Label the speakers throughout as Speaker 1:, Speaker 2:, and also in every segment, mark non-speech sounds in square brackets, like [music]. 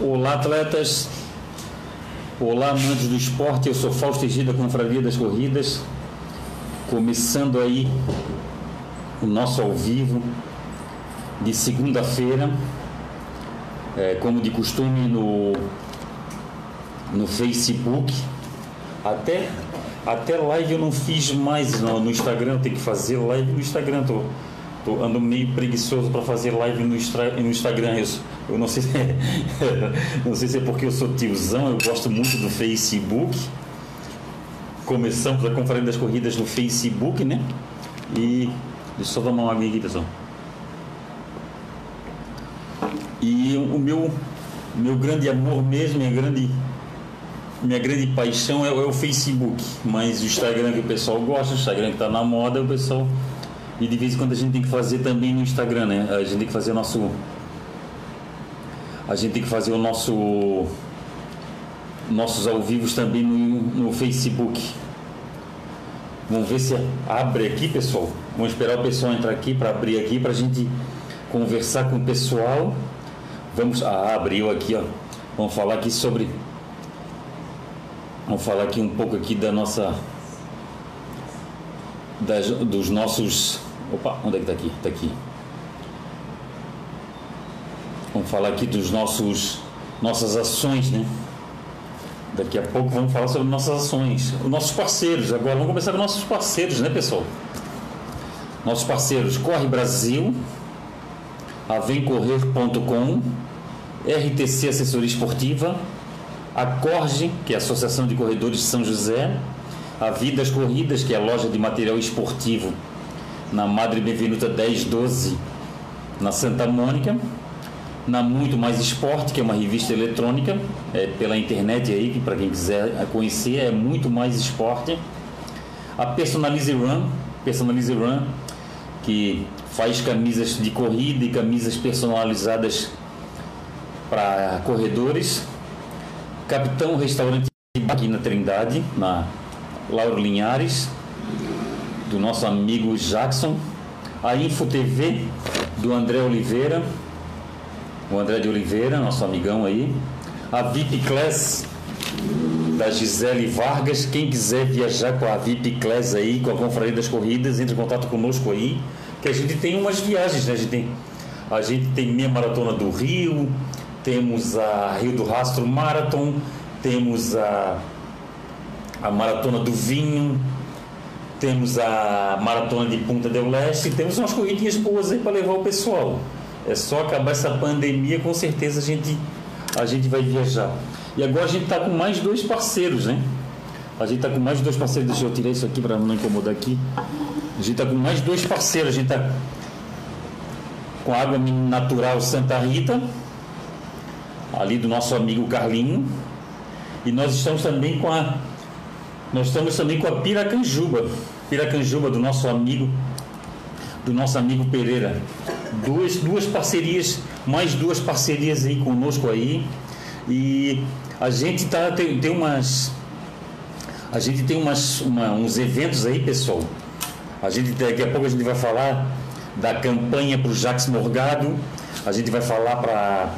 Speaker 1: Olá, atletas. Olá, amantes do esporte. Eu sou Fausto Egida, Confraria das Corridas. Começando aí o nosso ao vivo de segunda-feira, é, como de costume no, no Facebook. Até, até live eu não fiz mais não, no Instagram, tem que fazer live no Instagram. Tô, Tô, ando meio preguiçoso para fazer live no, no Instagram. Eu, eu não sei se é, [laughs] não sei se é porque eu sou tiozão, eu gosto muito do Facebook. Começamos a conferência das corridas no Facebook, né? E deixa eu só dar uma água aqui, pessoal. E o meu meu grande amor mesmo, minha grande minha grande paixão é, é o Facebook, mas o Instagram que o pessoal gosta, o Instagram que está na moda, o pessoal e de vez em quando a gente tem que fazer também no Instagram, né? A gente tem que fazer o nosso. A gente tem que fazer o nosso. Nossos ao vivos também no, no Facebook. Vamos ver se abre aqui, pessoal. Vamos esperar o pessoal entrar aqui para abrir aqui para a gente conversar com o pessoal. Vamos. Ah, abriu aqui, ó. Vamos falar aqui sobre. Vamos falar aqui um pouco aqui da nossa. Das, dos nossos Opa, onde é que está aqui? Está aqui. Vamos falar aqui dos nossos nossas ações, né? Daqui a pouco vamos falar sobre nossas ações, os nossos parceiros. Agora vamos começar com nossos parceiros, né, pessoal? Nossos parceiros Corre Brasil, avemcorrer.com, RTC Assessoria Esportiva, a Corge, que é a Associação de Corredores de São José, a Vidas Corridas, que é a loja de material esportivo na Madre Benvenuta 1012, na Santa Mônica, na Muito Mais Esporte, que é uma revista eletrônica, é, pela internet aí, que para quem quiser conhecer, é Muito Mais Esporte. A Personalize Run, Personalize Run, que faz camisas de corrida e camisas personalizadas para corredores. Capitão Restaurante aqui na Trindade, na Lauro Linhares do nosso amigo Jackson, a Info TV do André Oliveira, o André de Oliveira, nosso amigão aí, a VIP Class da Gisele Vargas. Quem quiser viajar com a VIP Class aí, com a Confraria das Corridas, entre em contato conosco aí, que a gente tem umas viagens, né? A gente tem, a gente tem maratona do Rio, temos a Rio do Rastro Marathon, temos a, a maratona do Vinho, temos a maratona de Punta del Leste, temos umas corridinhas boas aí para levar o pessoal. É só acabar essa pandemia, com certeza a gente, a gente vai viajar. E agora a gente está com mais dois parceiros, né? A gente está com mais dois parceiros, deixa eu tirar isso aqui para não incomodar aqui. A gente está com mais dois parceiros, a gente está com a água natural Santa Rita, ali do nosso amigo Carlinho. E nós estamos também com a nós estamos também com a Piracanjuba, Piracanjuba do nosso amigo, do nosso amigo Pereira. Duas, duas parcerias, mais duas parcerias aí conosco aí. E a gente tá, tem, tem umas. A gente tem umas, uma, uns eventos aí, pessoal. A gente daqui a pouco a gente vai falar da campanha para o Jacques Morgado. A gente vai falar para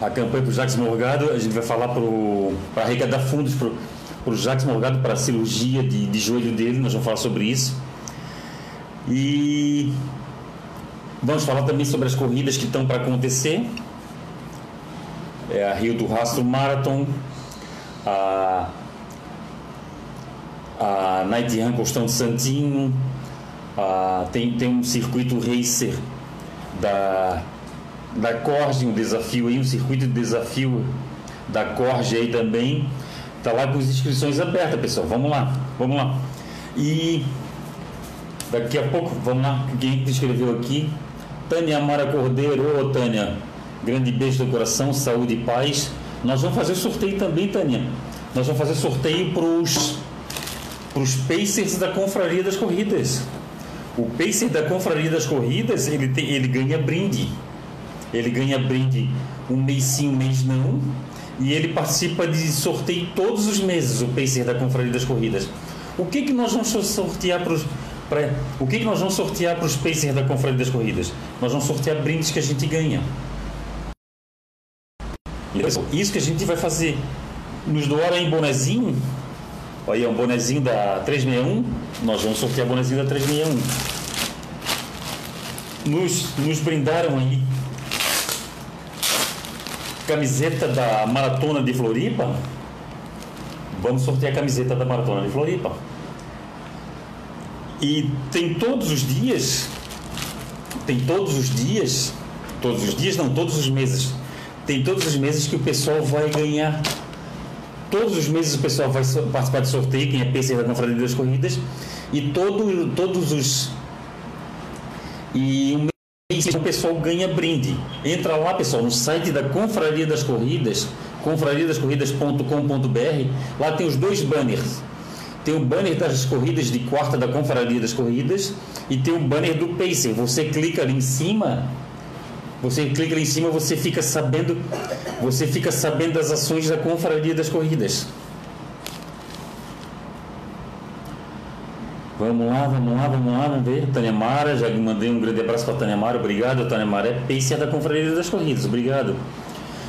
Speaker 1: a campanha para o Jacques Morgado. A gente vai falar para arrecadar fundos o Jacques Morgado para a cirurgia de, de joelho dele, nós vamos falar sobre isso. E vamos falar também sobre as corridas que estão para acontecer. É a Rio do Rastro Marathon, a, a Night Run Costão de Santinho, a, tem, tem um circuito racer da, da Corge, um desafio aí, um circuito de desafio da Corge aí também Tá lá com as inscrições abertas, pessoal. Vamos lá, vamos lá. E daqui a pouco, vamos lá, quem escreveu aqui? Tânia Amara Cordeiro, ô Tânia, grande beijo do coração, saúde e paz. Nós vamos fazer sorteio também, Tânia. Nós vamos fazer sorteio para os Pacers da Confraria das Corridas. O Pacer da Confraria das Corridas, ele, tem, ele ganha brinde. Ele ganha brinde um mês sim, um mês não e ele participa de sorteio todos os meses, o Pacer da Confraria das Corridas. O que, que nós vamos sortear para os. Pra, o que, que nós vamos sortear para os Pacers da Confraria das Corridas? Nós vamos sortear brindes que a gente ganha. Isso que a gente vai fazer. Nos doaram em bonezinho. Olha, um bonezinho da 361. Nós vamos sortear bonezinho da 361. Nos, nos brindaram aí camiseta da Maratona de Floripa. Vamos sortear a camiseta da Maratona de Floripa. E tem todos os dias, tem todos os dias, todos os dias não, todos os meses, tem todos os meses que o pessoal vai ganhar. Todos os meses o pessoal vai participar de sorteio, quem é PC da Confraria das Corridas, e todo, todos os. E um o pessoal ganha brinde. Entra lá, pessoal, no site da Confraria das Corridas, confrariadascorridas.com.br, lá tem os dois banners tem o banner das corridas de quarta da Confraria das Corridas e tem o banner do Pacer. Você clica ali em cima, você clica ali em cima, você fica sabendo, você fica sabendo das ações da Confraria das Corridas. Vamos lá, vamos lá, vamos lá, vamos ver. Tânia Mara, já mandei um grande abraço para Tânia Mara, obrigado. Tânia Mara é Pacer da Confraria das Corridas, obrigado.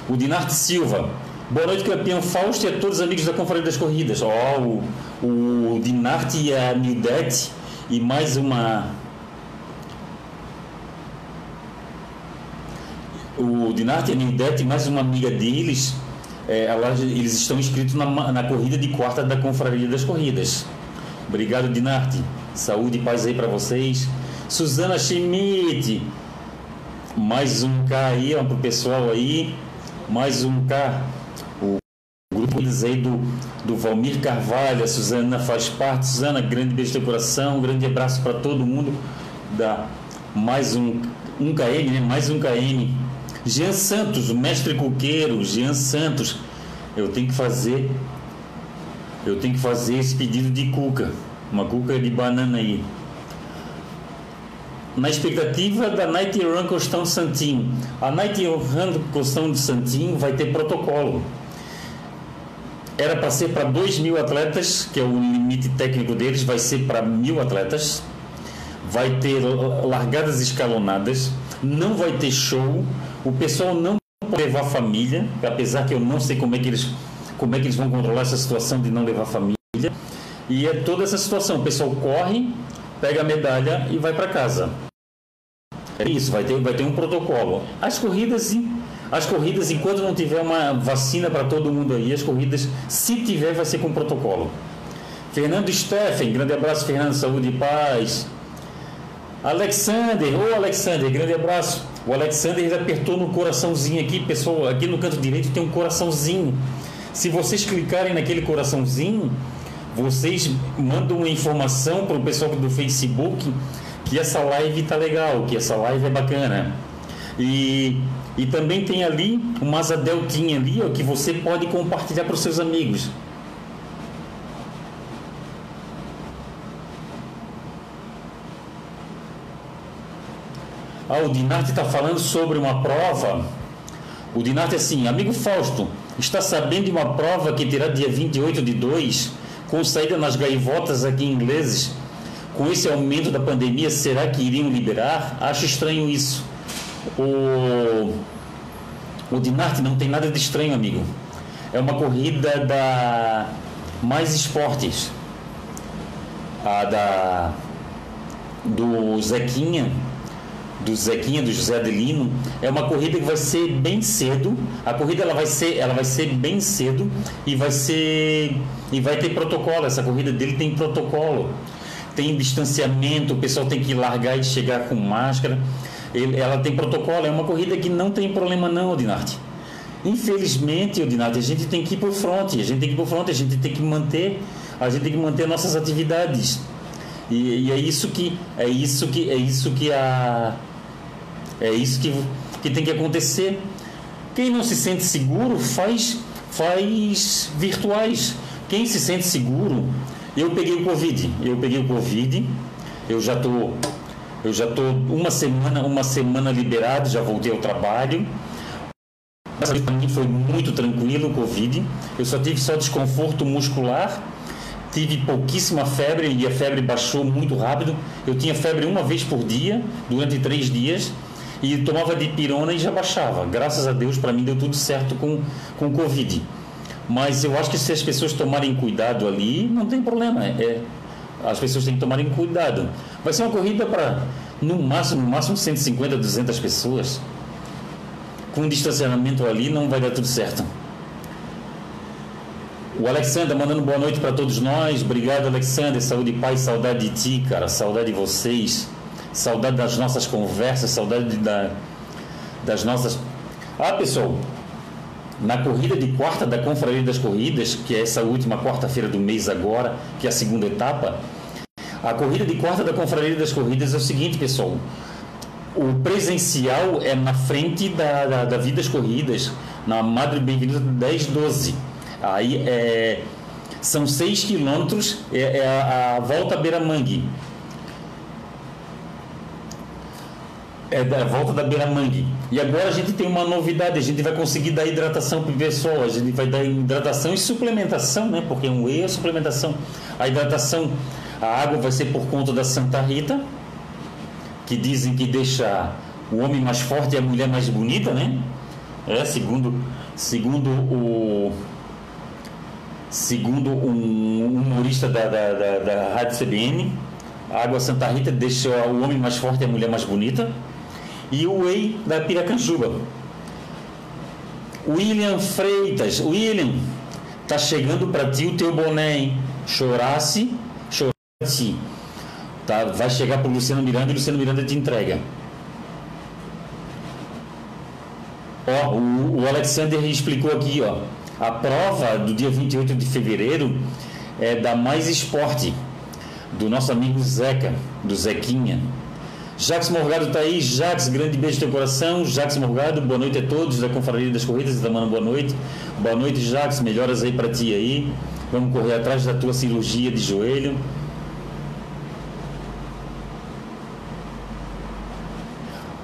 Speaker 1: O Dinarte Silva, Boa noite, campeão Fausto e a todos os amigos da Conferência das Corridas. Ó, oh, o, o Dinarte e a Nildete e mais uma. O Dinarte e a Nildete e mais uma amiga deles, é, eles estão inscritos na, na corrida de quarta da Confraria das Corridas. Obrigado, Dinarte. Saúde e paz aí para vocês. Suzana Schmidt, mais um K aí, ó, pro pessoal aí. Mais um K grupo aí do, do Valmir Carvalho, a Suzana faz parte. Suzana, grande beijo de coração, um grande abraço para todo mundo da mais um, um KM, né? Mais um KM. Jean Santos, o mestre coqueiro, Jean Santos. Eu tenho que fazer eu tenho que fazer esse pedido de cuca, uma cuca de banana aí. Na expectativa da Night Run Costão Santinho. A Night Run Costão de Santinho vai ter protocolo era para ser para 2 mil atletas, que é o limite técnico deles, vai ser para mil atletas. Vai ter largadas escalonadas, não vai ter show, o pessoal não pode levar família, apesar que eu não sei como é que eles, como é que eles vão controlar essa situação de não levar família. E é toda essa situação, o pessoal corre, pega a medalha e vai para casa. É isso, vai ter, vai ter um protocolo. As corridas, as corridas, enquanto não tiver uma vacina para todo mundo aí, as corridas, se tiver, vai ser com protocolo. Fernando Steffen, grande abraço, Fernando, saúde e paz. Alexander, ô Alexander, grande abraço. O Alexander apertou no coraçãozinho aqui, pessoal, aqui no canto direito tem um coraçãozinho. Se vocês clicarem naquele coraçãozinho, vocês mandam uma informação para o pessoal do Facebook que essa live tá legal, que essa live é bacana. E e também tem ali uma asa deltinha ali, ó, que você pode compartilhar para os seus amigos. Ah, o Dinarte está falando sobre uma prova. O Dinarte é assim, amigo Fausto, está sabendo de uma prova que terá dia 28 de 2, com saída nas gaivotas aqui ingleses. Com esse aumento da pandemia, será que iriam liberar? Acho estranho isso. O, o Dinarte não tem nada de estranho, amigo. É uma corrida da Mais Esportes. A da do Zequinha, do Zequinha, do José Adelino, é uma corrida que vai ser bem cedo. A corrida ela vai ser, ela vai ser bem cedo e vai ser e vai ter protocolo. Essa corrida dele tem protocolo. Tem distanciamento, o pessoal tem que largar e chegar com máscara ele, ela tem protocolo, é uma corrida que não tem problema não, Odinarte. Infelizmente, Odinarte, a gente tem que ir por fronte, a gente tem que ir por fronte, a gente tem que manter, a gente tem que manter nossas atividades. E, e é isso que é isso que é isso que a é isso que, que tem que acontecer. Quem não se sente seguro faz faz virtuais. Quem se sente seguro, eu peguei o Covid, eu peguei o Covid, eu já estou eu já estou uma semana, uma semana liberado, já voltei ao trabalho. Para mim foi muito tranquilo o Covid. Eu só tive só desconforto muscular, tive pouquíssima febre e a febre baixou muito rápido. Eu tinha febre uma vez por dia, durante três dias, e tomava de pirona e já baixava. Graças a Deus, para mim deu tudo certo com com Covid. Mas eu acho que se as pessoas tomarem cuidado ali, não tem problema. É, as pessoas têm que tomarem cuidado. Vai ser uma corrida para no máximo, no máximo 150, 200 pessoas. Com distanciamento ali não vai dar tudo certo. O Alexander mandando boa noite para todos nós. Obrigado, Alexander. Saúde paz, saudade de ti, cara. Saudade de vocês. Saudade das nossas conversas, saudade da, das nossas. Ah, pessoal, na corrida de quarta da Confraria das Corridas, que é essa última quarta-feira do mês agora, que é a segunda etapa, a corrida de quarta da Confraria das Corridas é o seguinte, pessoal. O presencial é na frente da, da, da Vidas Corridas, na Madre Benedita 1012. Aí é, são 6 quilômetros, é, é a, a, volta Beira Mangue. É da volta da Beira Mangue. E agora a gente tem uma novidade, a gente vai conseguir dar hidratação para o pessoal, a gente vai dar hidratação e suplementação, né? Porque um whey é suplementação. A hidratação a água vai ser por conta da Santa Rita, que dizem que deixa o homem mais forte e a mulher mais bonita, né? É, segundo, segundo o segundo um humorista da, da, da, da Rádio CBN, a água Santa Rita deixa o homem mais forte e a mulher mais bonita. E o whey da Piracanjuba. William Freitas, William, tá chegando para ti o teu boné, hein? Chorasse Sim. Tá, vai chegar para o Luciano Miranda e Luciano Miranda te entrega. Ó, o, o Alexander explicou aqui, ó. A prova do dia 28 de fevereiro é da Mais Esporte, do nosso amigo Zeca, do Zequinha. Jacques Morgado está aí. Jacques, grande beijo no teu coração. Jacques Morgado, boa noite a todos da Confraria das Corridas da Mano, boa noite. Boa noite, Jacques. Melhoras aí para ti aí. Vamos correr atrás da tua cirurgia de joelho.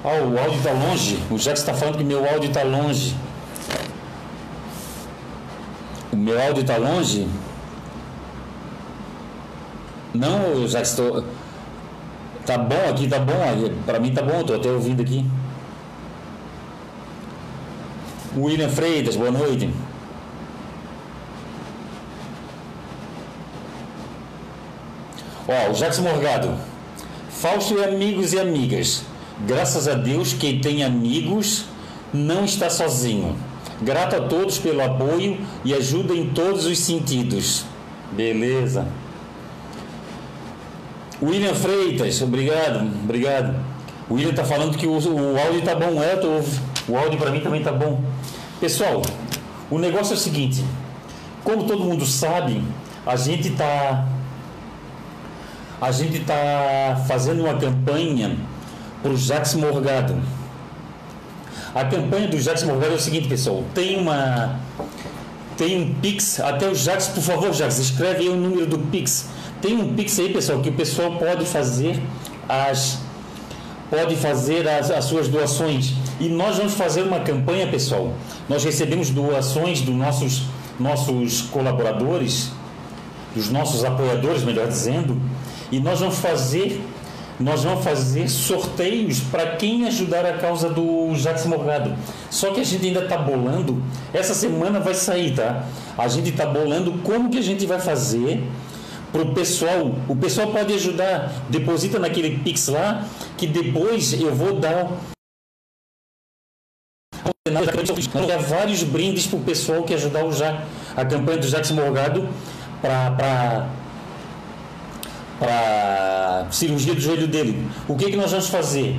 Speaker 1: Oh, o áudio está longe. O Jax está falando que meu áudio está longe. O meu áudio está longe? Não, Jax, estou. Tá bom aqui, tá bom. Para mim tá bom, estou até ouvindo aqui. William Freitas, boa noite. Ó, o Jackson Morgado. Fausto e amigos e amigas. Graças a Deus, quem tem amigos não está sozinho. Grato a todos pelo apoio e ajuda em todos os sentidos. Beleza. William Freitas, obrigado, obrigado. O William está falando que o, o áudio está bom, é, tô, o áudio para mim também está bom. Pessoal, o negócio é o seguinte: como todo mundo sabe, a gente está a gente está fazendo uma campanha para o Jacques Morgado. A campanha do Jacques Morgado é o seguinte, pessoal: tem uma. Tem um Pix, até o Jacques, por favor, Jacques, escreve aí o número do Pix. Tem um Pix aí, pessoal, que o pessoal pode fazer as pode fazer as, as suas doações. E nós vamos fazer uma campanha, pessoal. Nós recebemos doações dos nossos, nossos colaboradores, dos nossos apoiadores, melhor dizendo, e nós vamos fazer nós vamos fazer sorteios para quem ajudar a causa do Jacques Morgado. Só que a gente ainda está bolando, essa semana vai sair, tá? A gente está bolando como que a gente vai fazer para o pessoal. O pessoal pode ajudar, deposita naquele Pix lá, que depois eu vou dar vários brindes para o pessoal que ajudar o ja, a campanha do Jacques Morgado para cirurgia do joelho dele. O que, que nós vamos fazer?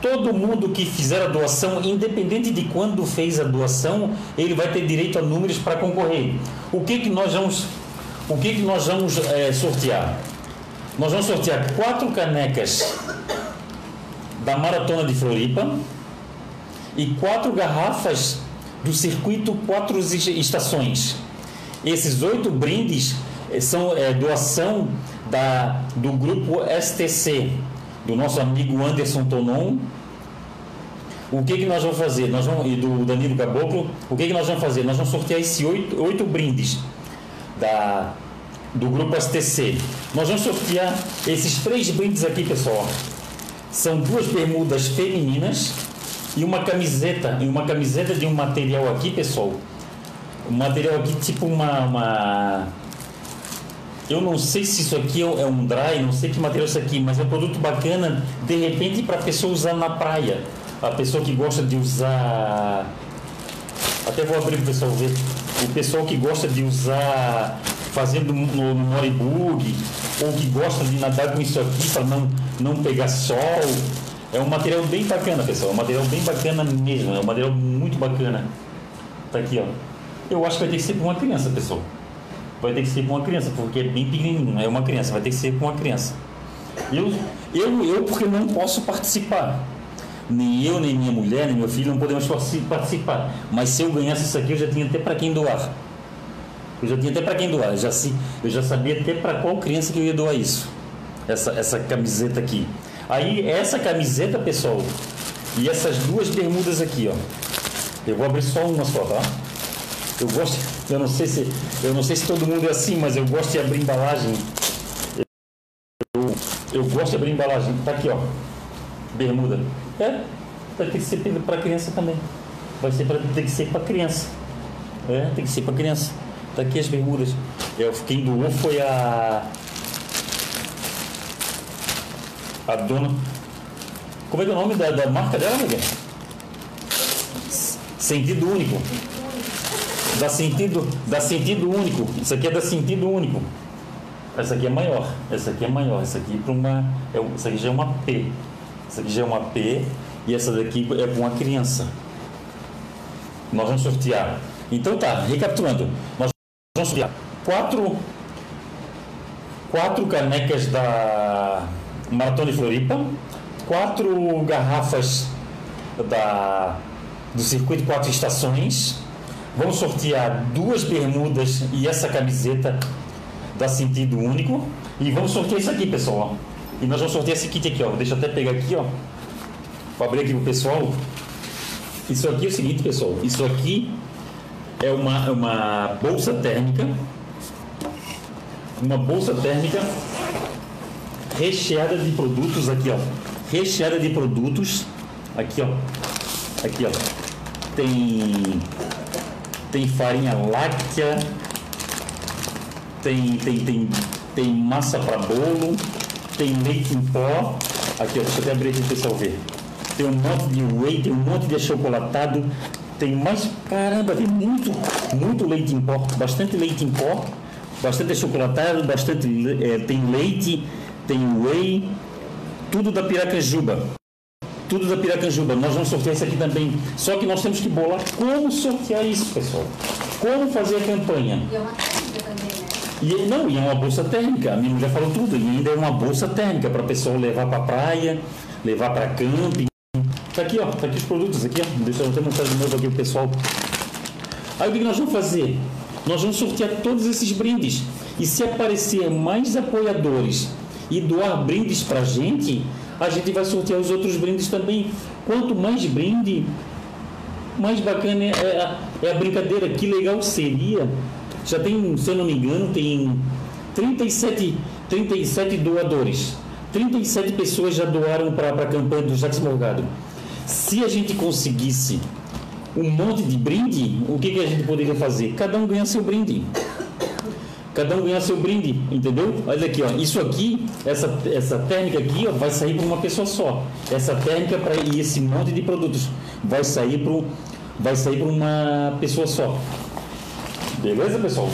Speaker 1: Todo mundo que fizer a doação, independente de quando fez a doação, ele vai ter direito a números para concorrer. O que, que nós vamos, o que, que nós vamos é, sortear? Nós vamos sortear quatro canecas da Maratona de Floripa e quatro garrafas do circuito Quatro Estações. Esses oito brindes eh, são é, doação da, do grupo STC, do nosso amigo Anderson Tonon. O que, que nós vamos fazer? Nós vamos, e do Danilo Caboclo, o que, que nós vamos fazer? Nós vamos sortear esses oito, oito brindes da, do grupo STC. Nós vamos sortear esses três brindes aqui, pessoal. São duas bermudas femininas, E uma camiseta, e uma camiseta de um material aqui, pessoal. Um material aqui tipo uma, uma eu não sei se isso aqui é um dry, não sei que material é isso aqui, mas é um produto bacana, de repente, para a pessoa usar na praia. A pessoa que gosta de usar. Até vou abrir para o pessoal ver. O pessoal que gosta de usar fazendo no, no moribug, ou que gosta de nadar com isso aqui para não, não pegar sol. É um material bem bacana, pessoal. É um material bem bacana mesmo. É um material muito bacana. Tá aqui, ó. Eu acho que vai ter que ser para uma criança, pessoal vai ter que ser com uma criança, porque é bem pequenininho, é uma criança, vai ter que ser com uma criança. Eu, eu, eu porque não posso participar. Nem eu, nem minha mulher, nem meu filho não podemos participar. Mas se eu ganhasse isso aqui, eu já tinha até para quem doar. Eu já tinha até para quem doar. Eu já, eu já sabia até para qual criança que eu ia doar isso. Essa, essa camiseta aqui. Aí, essa camiseta, pessoal, e essas duas bermudas aqui, ó. Eu vou abrir só uma só, tá? Eu gosto, eu não sei se, eu não sei se todo mundo é assim, mas eu gosto de abrir embalagem. Eu, eu gosto de abrir embalagem. Tá aqui, ó. Bermuda. É, vai ter que ser para criança também. Vai ser para tem que ser para criança. É, tem que ser para criança. Tá aqui as bermudas. Eu, quem doou foi a a dona. Como é que é o nome da, da marca dela, Miguel? Sentido único. Dá sentido, dá sentido único. Isso aqui é da sentido único. Essa aqui é maior. Essa aqui é maior. Essa aqui é para uma. É, essa aqui já é uma P. Essa aqui já é uma P. E essa daqui é para uma criança. Nós vamos sortear. Então tá, recapitulando. Nós vamos sortear quatro, quatro canecas da Maratona de Floripa, quatro garrafas da, do circuito quatro estações Vamos sortear duas bermudas e essa camiseta da Sentido Único. E vamos sortear isso aqui, pessoal. E nós vamos sortear esse kit aqui, ó. Deixa eu até pegar aqui, ó. Vou abrir aqui pro pessoal. Isso aqui é o seguinte, pessoal. Isso aqui é uma, uma bolsa térmica. Uma bolsa térmica recheada de produtos aqui, ó. Recheada de produtos. Aqui, ó. Aqui, ó. Tem tem farinha láctea, tem, tem, tem, tem massa para bolo, tem leite em pó. Aqui, ó, deixa eu até abrir aqui para pessoal ver. Tem um monte de whey, tem um monte de achocolatado, tem mais, caramba, tem muito, muito leite em pó, bastante leite em pó, bastante achocolatado, bastante, é, tem leite, tem whey, tudo da Piracanjuba tudo da Piracanjuba. Nós vamos sortear isso aqui também. Só que nós temos que bolar como sortear isso, pessoal. Como fazer a campanha. E é E, não, e é uma bolsa térmica. A minha mulher falou tudo. E ainda é uma bolsa térmica para a pessoa levar para a praia, levar para camping. Tá aqui, ó. Tá aqui os produtos aqui, ó. Deixa eu até mostrar de novo aqui o pessoal. Aí o que nós vamos fazer? Nós vamos sortear todos esses brindes. E se aparecer mais apoiadores e doar brindes para a gente, a gente vai sortear os outros brindes também. Quanto mais brinde, mais bacana é a, é a brincadeira. Que legal seria. Já tem, se eu não me engano, tem 37, 37 doadores. 37 pessoas já doaram para a campanha do Jacques Morgado. Se a gente conseguisse um monte de brinde, o que, que a gente poderia fazer? Cada um ganha seu brinde. Cada um ganha seu brinde, entendeu? Olha aqui, ó. Isso aqui, essa, essa térmica aqui, ó, vai sair para uma pessoa só. Essa térmica para e esse monte de produtos vai sair para vai sair para uma pessoa só. Beleza, pessoal?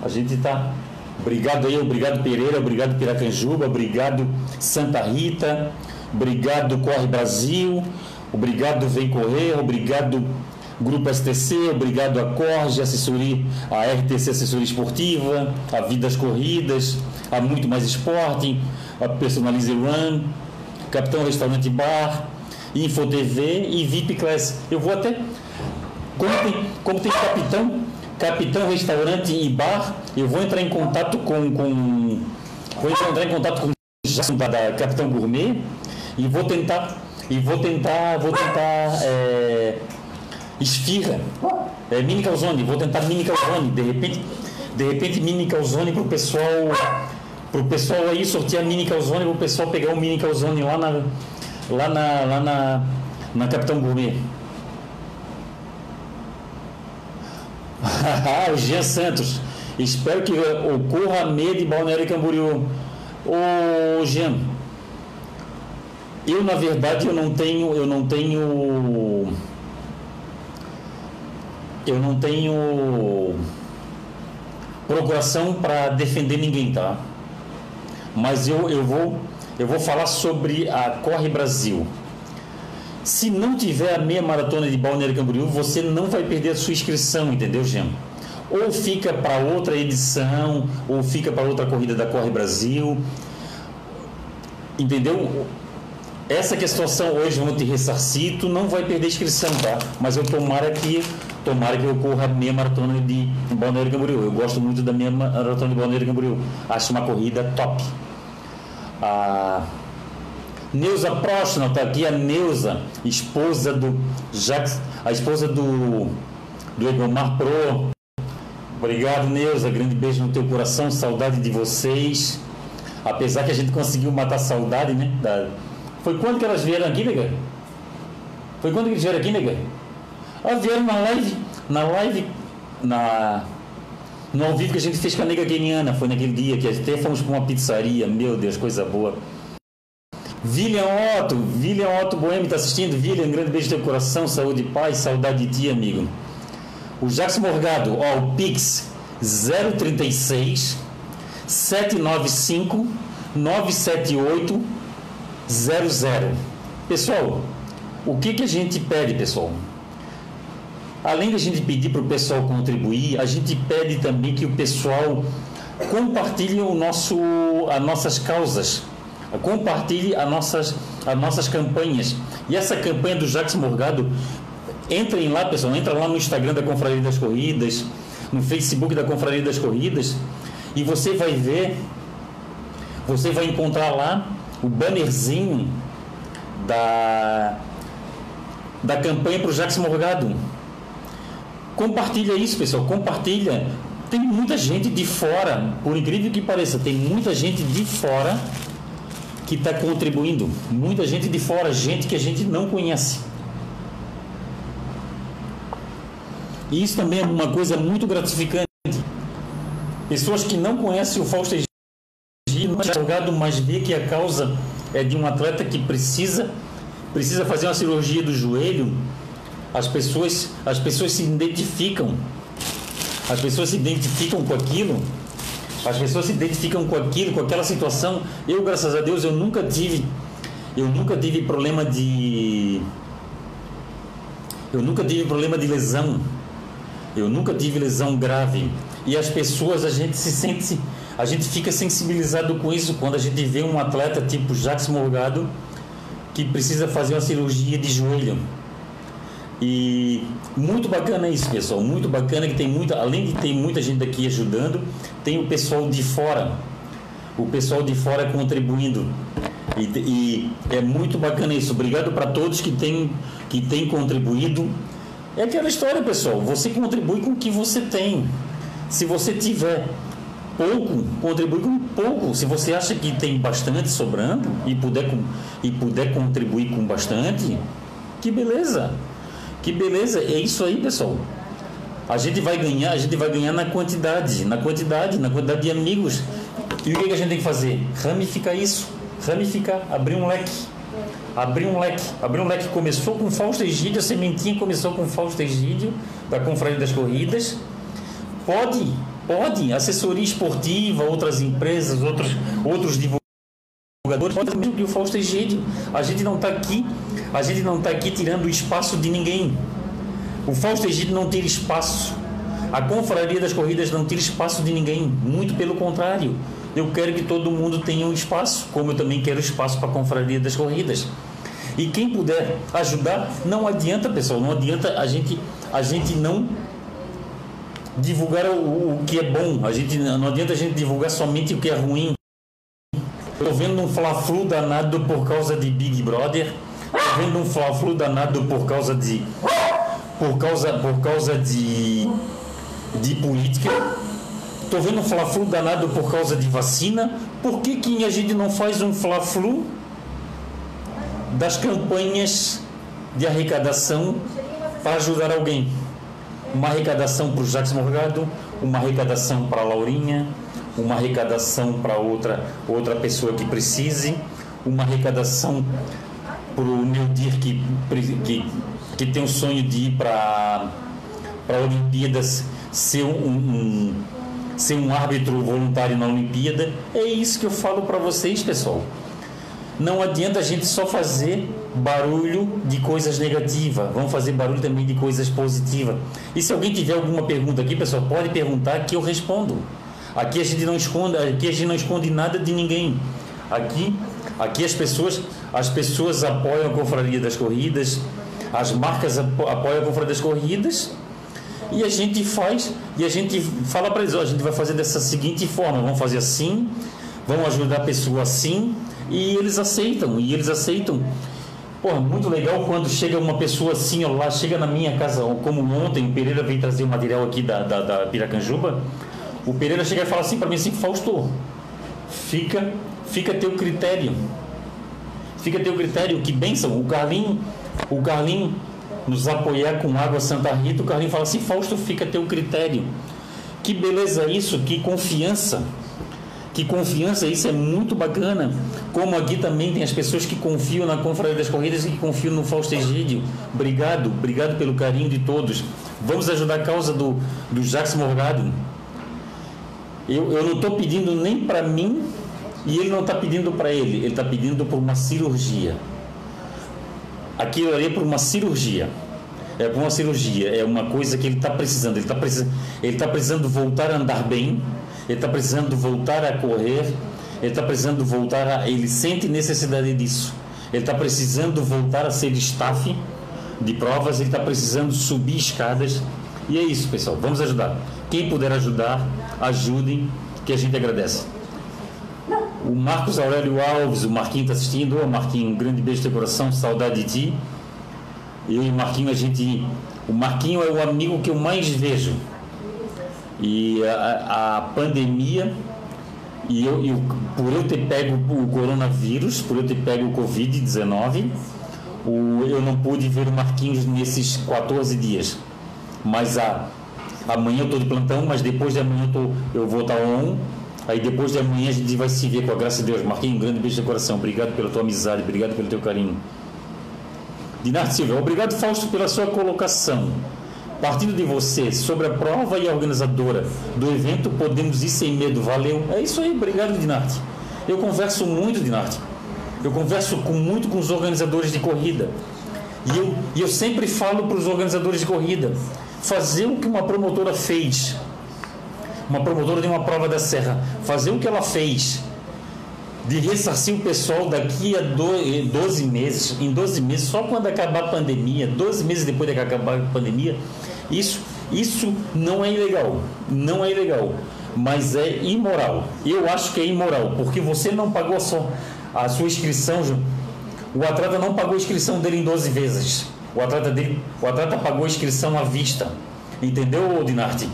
Speaker 1: A gente tá Obrigado aí, obrigado Pereira, obrigado Piracanjuba, obrigado Santa Rita, obrigado Corre Brasil, obrigado Vem Correr, obrigado Grupo STC, obrigado a Corge, assessoria, a RTC Assessoria Esportiva, a Vidas Corridas, a Muito Mais Esporte, a Personalize Run, Capitão Restaurante Bar, Info TV e VIP Class. Eu vou até. Como tem, como tem Capitão, Capitão Restaurante e Bar, eu vou entrar em contato com. com vou entrar em contato com o da Capitão Gourmet e vou tentar. E vou tentar. Vou tentar. É, esfirra, é, mini calzone, vou tentar mini calzone, de repente, de repente mini calzone para o pessoal, para o pessoal aí sortear mini calzone, para o pessoal pegar um mini calzone lá na, lá na, lá na, na Capitão Gourmet. o [laughs] Jean Santos. Espero que ocorra medo de Balneário Camboriú. Ô Jean, eu na verdade eu não tenho, eu não tenho eu não tenho procuração para defender ninguém, tá? Mas eu, eu vou eu vou falar sobre a Corre Brasil. Se não tiver a meia maratona de Balneário Camboriú, você não vai perder a sua inscrição, entendeu, Jean? Ou fica para outra edição, ou fica para outra corrida da Corre Brasil. Entendeu? Essa que é a situação hoje, vamos te ressarcir, tu não vai perder a inscrição, tá? Mas eu tomara que tomara que ocorra a meia maratona de Balneário Camboriú. Eu gosto muito da meia maratona de Balneário Camboriú. Acho uma corrida top. A Neuza Próxima está aqui, a Neuza, esposa do Jacques, a esposa do, do Egomar Pro. Obrigado, Neuza. Grande beijo no teu coração, saudade de vocês. Apesar que a gente conseguiu matar a saudade, né? Da... Foi quando que elas vieram aqui, nega? Foi quando que eles vieram aqui, nega? Elas vieram na live, na live, na no ao vivo que a gente fez com a nega keniana, foi naquele dia que até fomos para uma pizzaria, meu Deus, coisa boa. William Otto, William Otto Boêmio está assistindo. William, grande beijo no teu coração, saúde e paz, saudade de ti, amigo. O Jackson Morgado, ó, o Pix 036 795 978 00. Pessoal, o que, que a gente pede, pessoal? Além da gente pedir para o pessoal contribuir, a gente pede também que o pessoal compartilhe o nosso, as nossas causas compartilhe as nossas, as nossas campanhas. E essa campanha do Jacques Morgado, entrem lá, pessoal, entra lá no Instagram da Confraria das Corridas, no Facebook da Confraria das Corridas, e você vai ver, você vai encontrar lá o bannerzinho da, da campanha para o Jacques Morgado. Compartilha isso, pessoal, compartilha. Tem muita gente de fora, por incrível que pareça, tem muita gente de fora que está contribuindo. Muita gente de fora, gente que a gente não conhece. E isso também é uma coisa muito gratificante. Pessoas que não conhecem o Fausto Egídio, não mas vê que a causa é de um atleta que precisa precisa fazer uma cirurgia do joelho. As pessoas, as pessoas se identificam. As pessoas se identificam com aquilo as pessoas se identificam com aquilo, com aquela situação. Eu, graças a Deus, eu nunca tive, eu nunca tive problema de, eu nunca tive problema de lesão. Eu nunca tive lesão grave. E as pessoas, a gente se sente, a gente fica sensibilizado com isso quando a gente vê um atleta tipo Jacques Morgado que precisa fazer uma cirurgia de joelho. E muito bacana isso, pessoal. Muito bacana que tem muita, além de ter muita gente aqui ajudando, tem o pessoal de fora. O pessoal de fora contribuindo. E, e é muito bacana isso. Obrigado para todos que têm que têm contribuído. É aquela história, pessoal. Você contribui com o que você tem. Se você tiver pouco, contribui com pouco. Se você acha que tem bastante sobrando e puder, e puder contribuir com bastante, que beleza. Que beleza, é isso aí, pessoal. A gente vai ganhar, a gente vai ganhar na quantidade, na quantidade, na quantidade de amigos. E o que, a gente tem que fazer? Ramificar isso, ramificar, abrir um leque. Abrir um leque, abrir um leque começou com Fausto Egídio, a sementinha começou com Fausto Egídio, da Confraria das Corridas. Pode, pode, assessoria esportiva, outras empresas, outros, outros divulgadores, pode mesmo que o Fausto Egídio. A gente não está aqui a gente não está aqui tirando o espaço de ninguém. O Fausto Egídio não tira espaço. A Confraria das Corridas não tira espaço de ninguém. Muito pelo contrário. Eu quero que todo mundo tenha um espaço, como eu também quero espaço para a Confraria das Corridas. E quem puder ajudar, não adianta, pessoal, não adianta a gente, a gente não divulgar o, o que é bom. A gente, não adianta a gente divulgar somente o que é ruim. Estou vendo um fla-flu danado por causa de Big Brother vendo um fla-flu danado por causa de por causa por causa de de política. Tô vendo um fla-flu danado por causa de vacina. Por que que a gente não faz um fla-flu das campanhas de arrecadação para ajudar alguém. Uma arrecadação para o Jacques Morgado, uma arrecadação para a Laurinha, uma arrecadação para outra, outra pessoa que precise, uma arrecadação para o Nildir que, que, que tem o sonho de ir para a Olimpíadas ser um, um, ser um árbitro voluntário na Olimpíada. É isso que eu falo para vocês, pessoal. Não adianta a gente só fazer barulho de coisas negativas, vamos fazer barulho também de coisas positivas. E se alguém tiver alguma pergunta aqui, pessoal, pode perguntar que eu respondo. Aqui a gente não esconde, aqui a gente não esconde nada de ninguém. Aqui, aqui as pessoas, as pessoas apoiam a confraria das corridas, as marcas apoiam a confraria das corridas e a gente faz e a gente fala para eles, oh, a gente vai fazer dessa seguinte forma, vamos fazer assim, vamos ajudar a pessoa assim e eles aceitam e eles aceitam. Pô, muito legal quando chega uma pessoa assim, ó, lá chega na minha casa, como ontem Pereira veio trazer o material aqui da, da, da Piracanjuba o Pereira chega e fala assim para mim assim, Fausto, fica, fica teu critério. Fica teu critério, que benção. O Carlinho, o Carlinho nos apoiar com água Santa Rita, o Carlinho fala assim, Fausto, fica teu critério. Que beleza isso, que confiança. Que confiança, isso é muito bacana. Como aqui também tem as pessoas que confiam na Confraria das Corridas e que confiam no Fausto Egídio. Obrigado, obrigado pelo carinho de todos. Vamos ajudar a causa do, do Jacques Morgado. Eu, eu não estou pedindo nem para mim e ele não está pedindo para ele, ele está pedindo por uma cirurgia. Aquilo ali é por uma cirurgia. É por uma cirurgia, é uma coisa que ele está precisando. Ele está precisando, ele tá precisando voltar a andar bem, ele está precisando voltar a correr, ele está precisando voltar a. Ele sente necessidade disso. Ele está precisando voltar a ser staff de provas, ele está precisando subir escadas. E é isso, pessoal. Vamos ajudar. Quem puder ajudar, ajudem, que a gente agradece. O Marcos Aurélio Alves, o Marquinho está assistindo. Ô Marquinho, um grande beijo de coração, saudade de ti. Eu e o Marquinho, a gente. O Marquinho é o amigo que eu mais vejo. E a, a pandemia, e eu, eu, por eu ter pego o coronavírus, por eu ter pego o Covid-19, eu não pude ver o Marquinhos nesses 14 dias. Mas a Amanhã eu estou de plantão, mas depois de amanhã eu, tô, eu vou estar on. Aí depois de amanhã a gente vai se ver com a graça de Deus. Marquinhos, um grande beijo de coração. Obrigado pela tua amizade, obrigado pelo teu carinho. Dinarte Silva, obrigado Fausto pela sua colocação. Partindo de você, sobre a prova e a organizadora do evento, podemos ir sem medo. Valeu. É isso aí, obrigado Dinarte. Eu converso muito, Dinarte. Eu converso com, muito com os organizadores de corrida. E eu, e eu sempre falo para os organizadores de corrida: fazer o que uma promotora fez, uma promotora de uma prova da Serra, fazer o que ela fez, de ressarcir o pessoal daqui a 12 meses, em 12 meses, só quando acabar a pandemia, 12 meses depois de acabar a pandemia, isso, isso não é ilegal, não é ilegal, mas é imoral. Eu acho que é imoral, porque você não pagou só a sua inscrição, o atleta não pagou a inscrição dele em 12 vezes. O atleta, dele, o atleta pagou a inscrição à vista. Entendeu, Dinarte?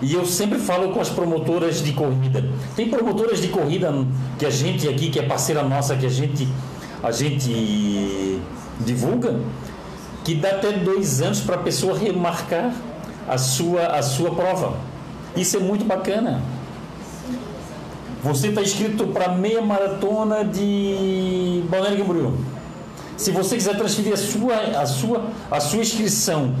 Speaker 1: E eu sempre falo com as promotoras de corrida. Tem promotoras de corrida que a gente aqui, que é parceira nossa, que a gente, a gente divulga, que dá até dois anos para a pessoa remarcar a sua, a sua prova. Isso é muito bacana. Você está inscrito para meia maratona de Balneário Camboriú se você quiser transferir a sua, a sua, a sua inscrição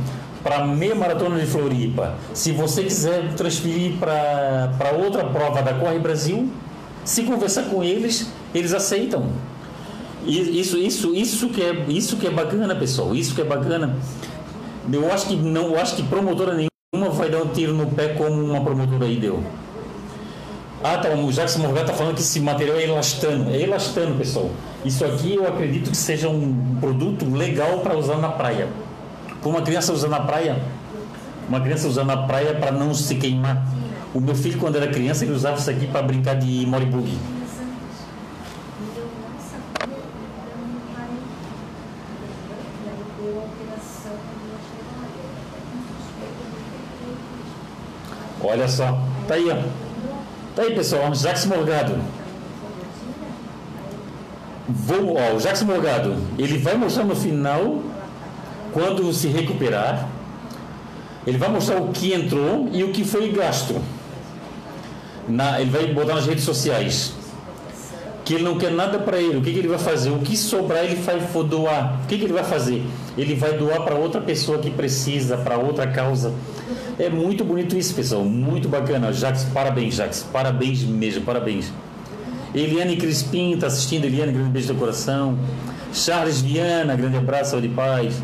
Speaker 1: para a meia maratona de Floripa, se você quiser transferir para outra prova da Corre Brasil, se conversar com eles, eles aceitam. Isso, isso, isso que é, isso que é bacana, pessoal. Isso que é bacana. Eu acho que não, eu acho que promotora nenhuma vai dar um tiro no pé como uma promotora aí deu. Ah, tá, o Jackson Morgan está falando que esse material é elastano. É elastano, pessoal. Isso aqui eu acredito que seja um produto legal para usar na praia. Com uma criança usando na praia, uma criança usando na praia para não se queimar. O meu filho, quando era criança, ele usava isso aqui para brincar de moribug. Olha só, tá aí, ó. Tá aí, pessoal, Jax Morgado. Vou, ó, o Jackson Morgado, ele vai mostrar no final, quando se recuperar, ele vai mostrar o que entrou e o que foi gasto. Na, ele vai botar nas redes sociais que ele não quer nada para ele. O que, que, ele vai fazer? O que sobrar ele vai doar. O que, que ele vai fazer? Ele vai doar para outra pessoa que precisa, para outra causa. É muito bonito isso, pessoal. Muito bacana. Jax, parabéns, Jax. Parabéns mesmo, parabéns. Eliane Crispim está assistindo. Eliane, grande beijo do coração. Charles Viana, grande abraço, saúde e paz.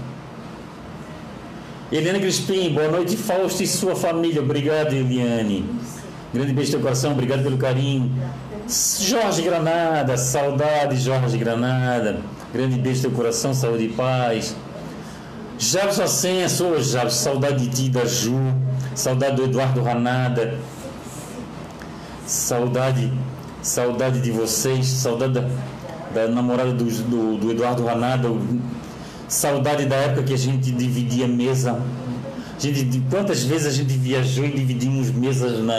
Speaker 1: Eliane Crispim, boa noite, Fausto e sua família. Obrigado, Eliane. Grande beijo do coração, obrigado pelo carinho. Jorge Granada, saudade, Jorge Granada. Grande beijo do coração, saúde e paz. Jabson Ascenso, ô Jabson, saudade de ti, da Ju. Saudade do Eduardo Ranada. Saudade, saudade de vocês. Saudade da, da namorada do, do, do Eduardo Ranada. Saudade da época que a gente dividia mesa gente, quantas vezes a gente viajou e dividimos mesas na,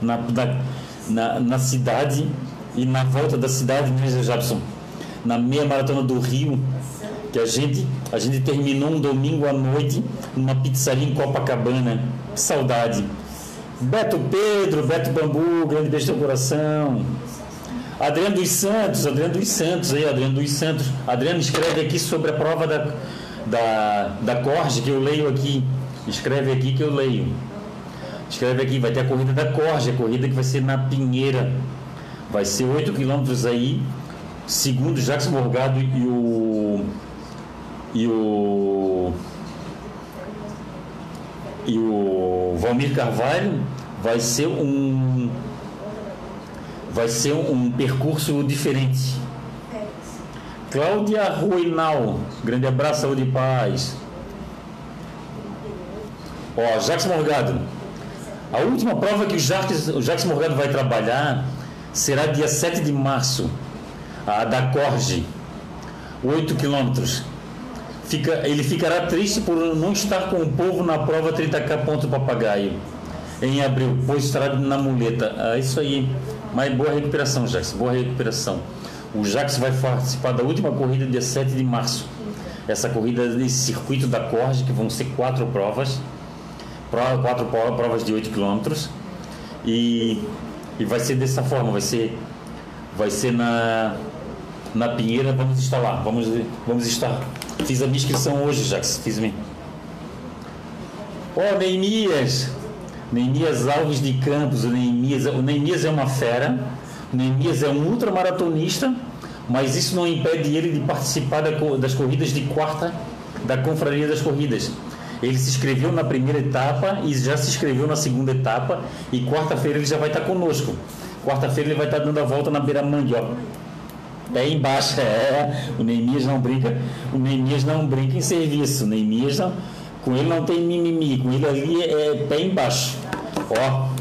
Speaker 1: na, na, na, na cidade e na volta da cidade, né, Jabson? Na meia maratona do Rio, que a gente, a gente terminou um domingo à noite numa pizzaria em Copacabana. Que saudade. Beto Pedro, Beto Bambu, grande beijo no coração. Adriano dos Santos, Adriano dos Santos aí, Adriano dos Santos. Adriano escreve aqui sobre a prova da, da, da Corge, que eu leio aqui. Escreve aqui que eu leio. Escreve aqui, vai ter a corrida da Corge, a corrida que vai ser na Pinheira. Vai ser 8 quilômetros aí, segundo Jacques Morgado e o. E o. E o Valmir Carvalho, vai ser um. Vai ser um percurso diferente. Cláudia Ruinal, grande abraço, saúde e paz. Ó, Jacques Morgado. A última prova que o Jacques, o Jacques Morgado vai trabalhar será dia 7 de março, a da Corge, 8 quilômetros. Fica, ele ficará triste por não estar com o povo na prova 30K ponto papagaio em abril, pois estará na muleta. Ah, isso aí. Mas boa recuperação, Jacques, boa recuperação. O Jacques vai participar da última corrida dia 7 de março. Essa corrida desse circuito da Corge, que vão ser quatro provas quatro provas de 8 km e, e vai ser dessa forma, vai ser, vai ser na, na Pinheira, vamos estar lá, vamos, vamos estar. Fiz a minha inscrição hoje, já fiz minha. Ó, oh, Neemias, Neemias Alves de Campos, o Neemias, o Neemias é uma fera, o Neemias é um ultramaratonista, mas isso não impede ele de participar das corridas de quarta da Confraria das Corridas. Ele se inscreveu na primeira etapa e já se inscreveu na segunda etapa. E quarta-feira ele já vai estar conosco. Quarta-feira ele vai estar dando a volta na beira-mangue, ó. Pé embaixo, [laughs] é. O Neemias não brinca. O Neemias não brinca em serviço. O Neemias não, com ele não tem mimimi. Com ele ali é pé embaixo. Ó.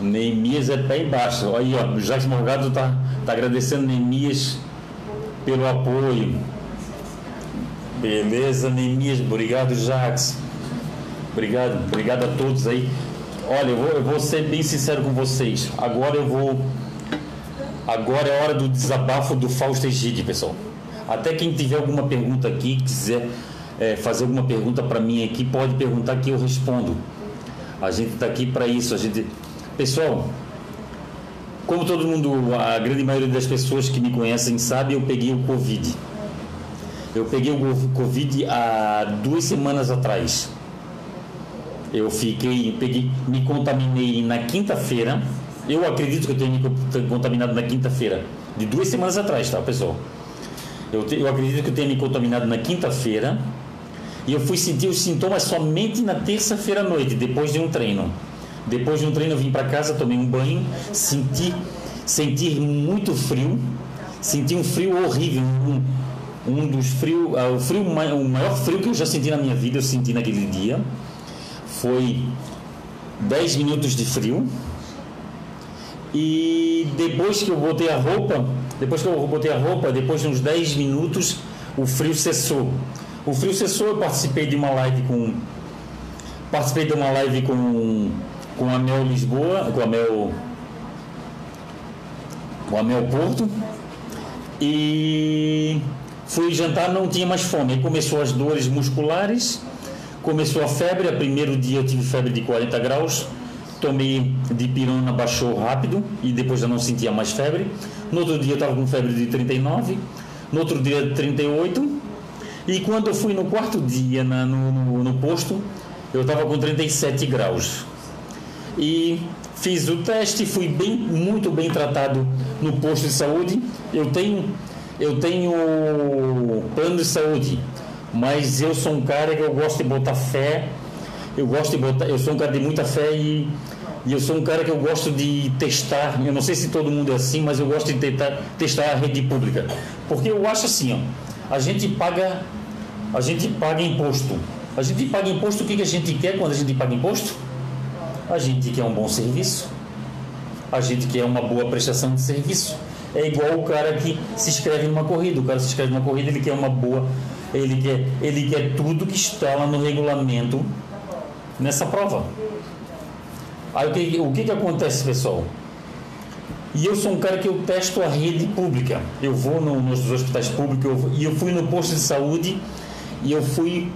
Speaker 1: Neemias é pé embaixo. Aí, ó. O Jacques Morgado está tá agradecendo Neemias pelo apoio. Beleza, Nemias? Obrigado, Jax. Obrigado, obrigado a todos aí. Olha, eu vou, eu vou ser bem sincero com vocês. Agora eu vou. Agora é hora do desabafo do Fausto Egide, pessoal. Até quem tiver alguma pergunta aqui, quiser é, fazer alguma pergunta para mim aqui, pode perguntar que eu respondo. A gente está aqui para isso. A gente, pessoal, como todo mundo, a grande maioria das pessoas que me conhecem sabe, eu peguei o Covid. Eu peguei o Covid há duas semanas atrás. Eu fiquei, peguei, me contaminei na quinta-feira. Eu acredito que eu tenha me contaminado na quinta-feira, de duas semanas atrás, tá, pessoal? Eu, te, eu acredito que eu tenha me contaminado na quinta-feira. E eu fui sentir os sintomas somente na terça-feira à noite, depois de um treino. Depois de um treino eu vim para casa, tomei um banho, senti, senti muito frio, senti um frio horrível, um, um dos frios, uh, o frio, o maior frio que eu já senti na minha vida, eu senti naquele dia. Foi 10 minutos de frio. E depois que eu botei a roupa, depois que eu botei a roupa, depois de uns 10 minutos, o frio cessou. O frio cessou, eu participei de uma live com participei de uma live com com a Mel Lisboa, com a Mel o Amel Porto. E fui jantar, não tinha mais fome. Aí começou as dores musculares, começou a febre. A primeiro dia eu tive febre de 40 graus. Tomei de pirona, baixou rápido e depois já não sentia mais febre. No outro dia estava com febre de 39, no outro dia 38. E quando eu fui no quarto dia na, no, no, no posto, eu estava com 37 graus. E fiz o teste, fui bem, muito bem tratado no posto de saúde. Eu tenho, eu tenho plano de saúde, mas eu sou um cara que eu gosto de botar fé. Eu gosto de botar, eu sou um cara de muita fé e, e eu sou um cara que eu gosto de testar. Eu não sei se todo mundo é assim, mas eu gosto de tentar testar a rede pública, porque eu acho assim, ó, a gente paga, a gente paga imposto. A gente paga imposto. O que, que a gente quer quando a gente paga imposto? A gente quer um bom serviço, a gente quer uma boa prestação de serviço. É igual o cara que se inscreve numa corrida. O cara se inscreve numa corrida, ele quer uma boa. Ele quer, ele quer tudo que está lá no regulamento nessa prova. Aí o que, o que, que acontece, pessoal? E eu sou um cara que eu testo a rede pública. Eu vou no, nos hospitais públicos eu, e eu fui no posto de saúde e eu fui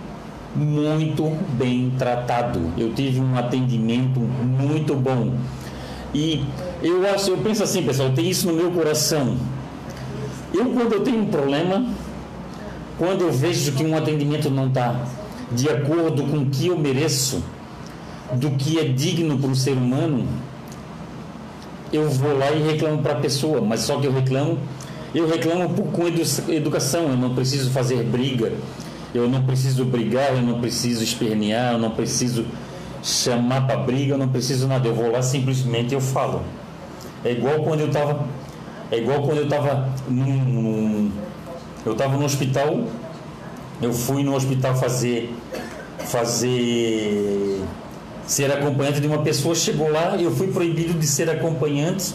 Speaker 1: muito bem tratado. Eu tive um atendimento muito bom. E eu acho, eu penso assim, pessoal, tem isso no meu coração. Eu quando eu tenho um problema, quando eu vejo que um atendimento não está de acordo com o que eu mereço, do que é digno para o ser humano, eu vou lá e reclamo para a pessoa, mas só que eu reclamo, eu reclamo com educação, eu não preciso fazer briga, eu não preciso brigar, eu não preciso espernear, eu não preciso chamar para briga, eu não preciso nada. Eu vou lá simplesmente eu falo. É igual quando eu estava é igual quando eu estava num, eu estava no hospital, eu fui no hospital fazer fazer ser acompanhante de uma pessoa, chegou lá, eu fui proibido de ser acompanhante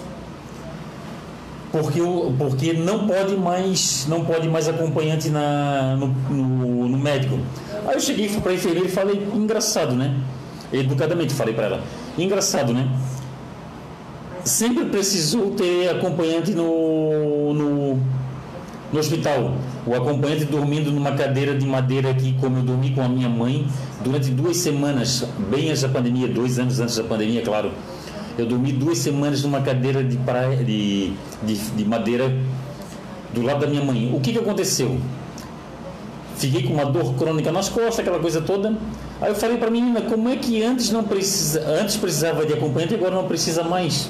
Speaker 1: porque, porque não pode mais não pode mais acompanhante na, no, no, no médico. Aí eu cheguei para a enfermeira e falei, engraçado, né? Educadamente falei para ela, engraçado, né? Sempre precisou ter acompanhante no, no, no hospital. O acompanhante dormindo numa cadeira de madeira aqui, como eu dormi com a minha mãe, durante duas semanas, bem antes da pandemia, dois anos antes da pandemia, claro eu dormi duas semanas numa cadeira de, praia, de, de, de madeira do lado da minha mãe. O que, que aconteceu? Fiquei com uma dor crônica nas costas, aquela coisa toda. Aí eu falei para a menina, como é que antes não precisa, antes precisava de acompanhante e agora não precisa mais?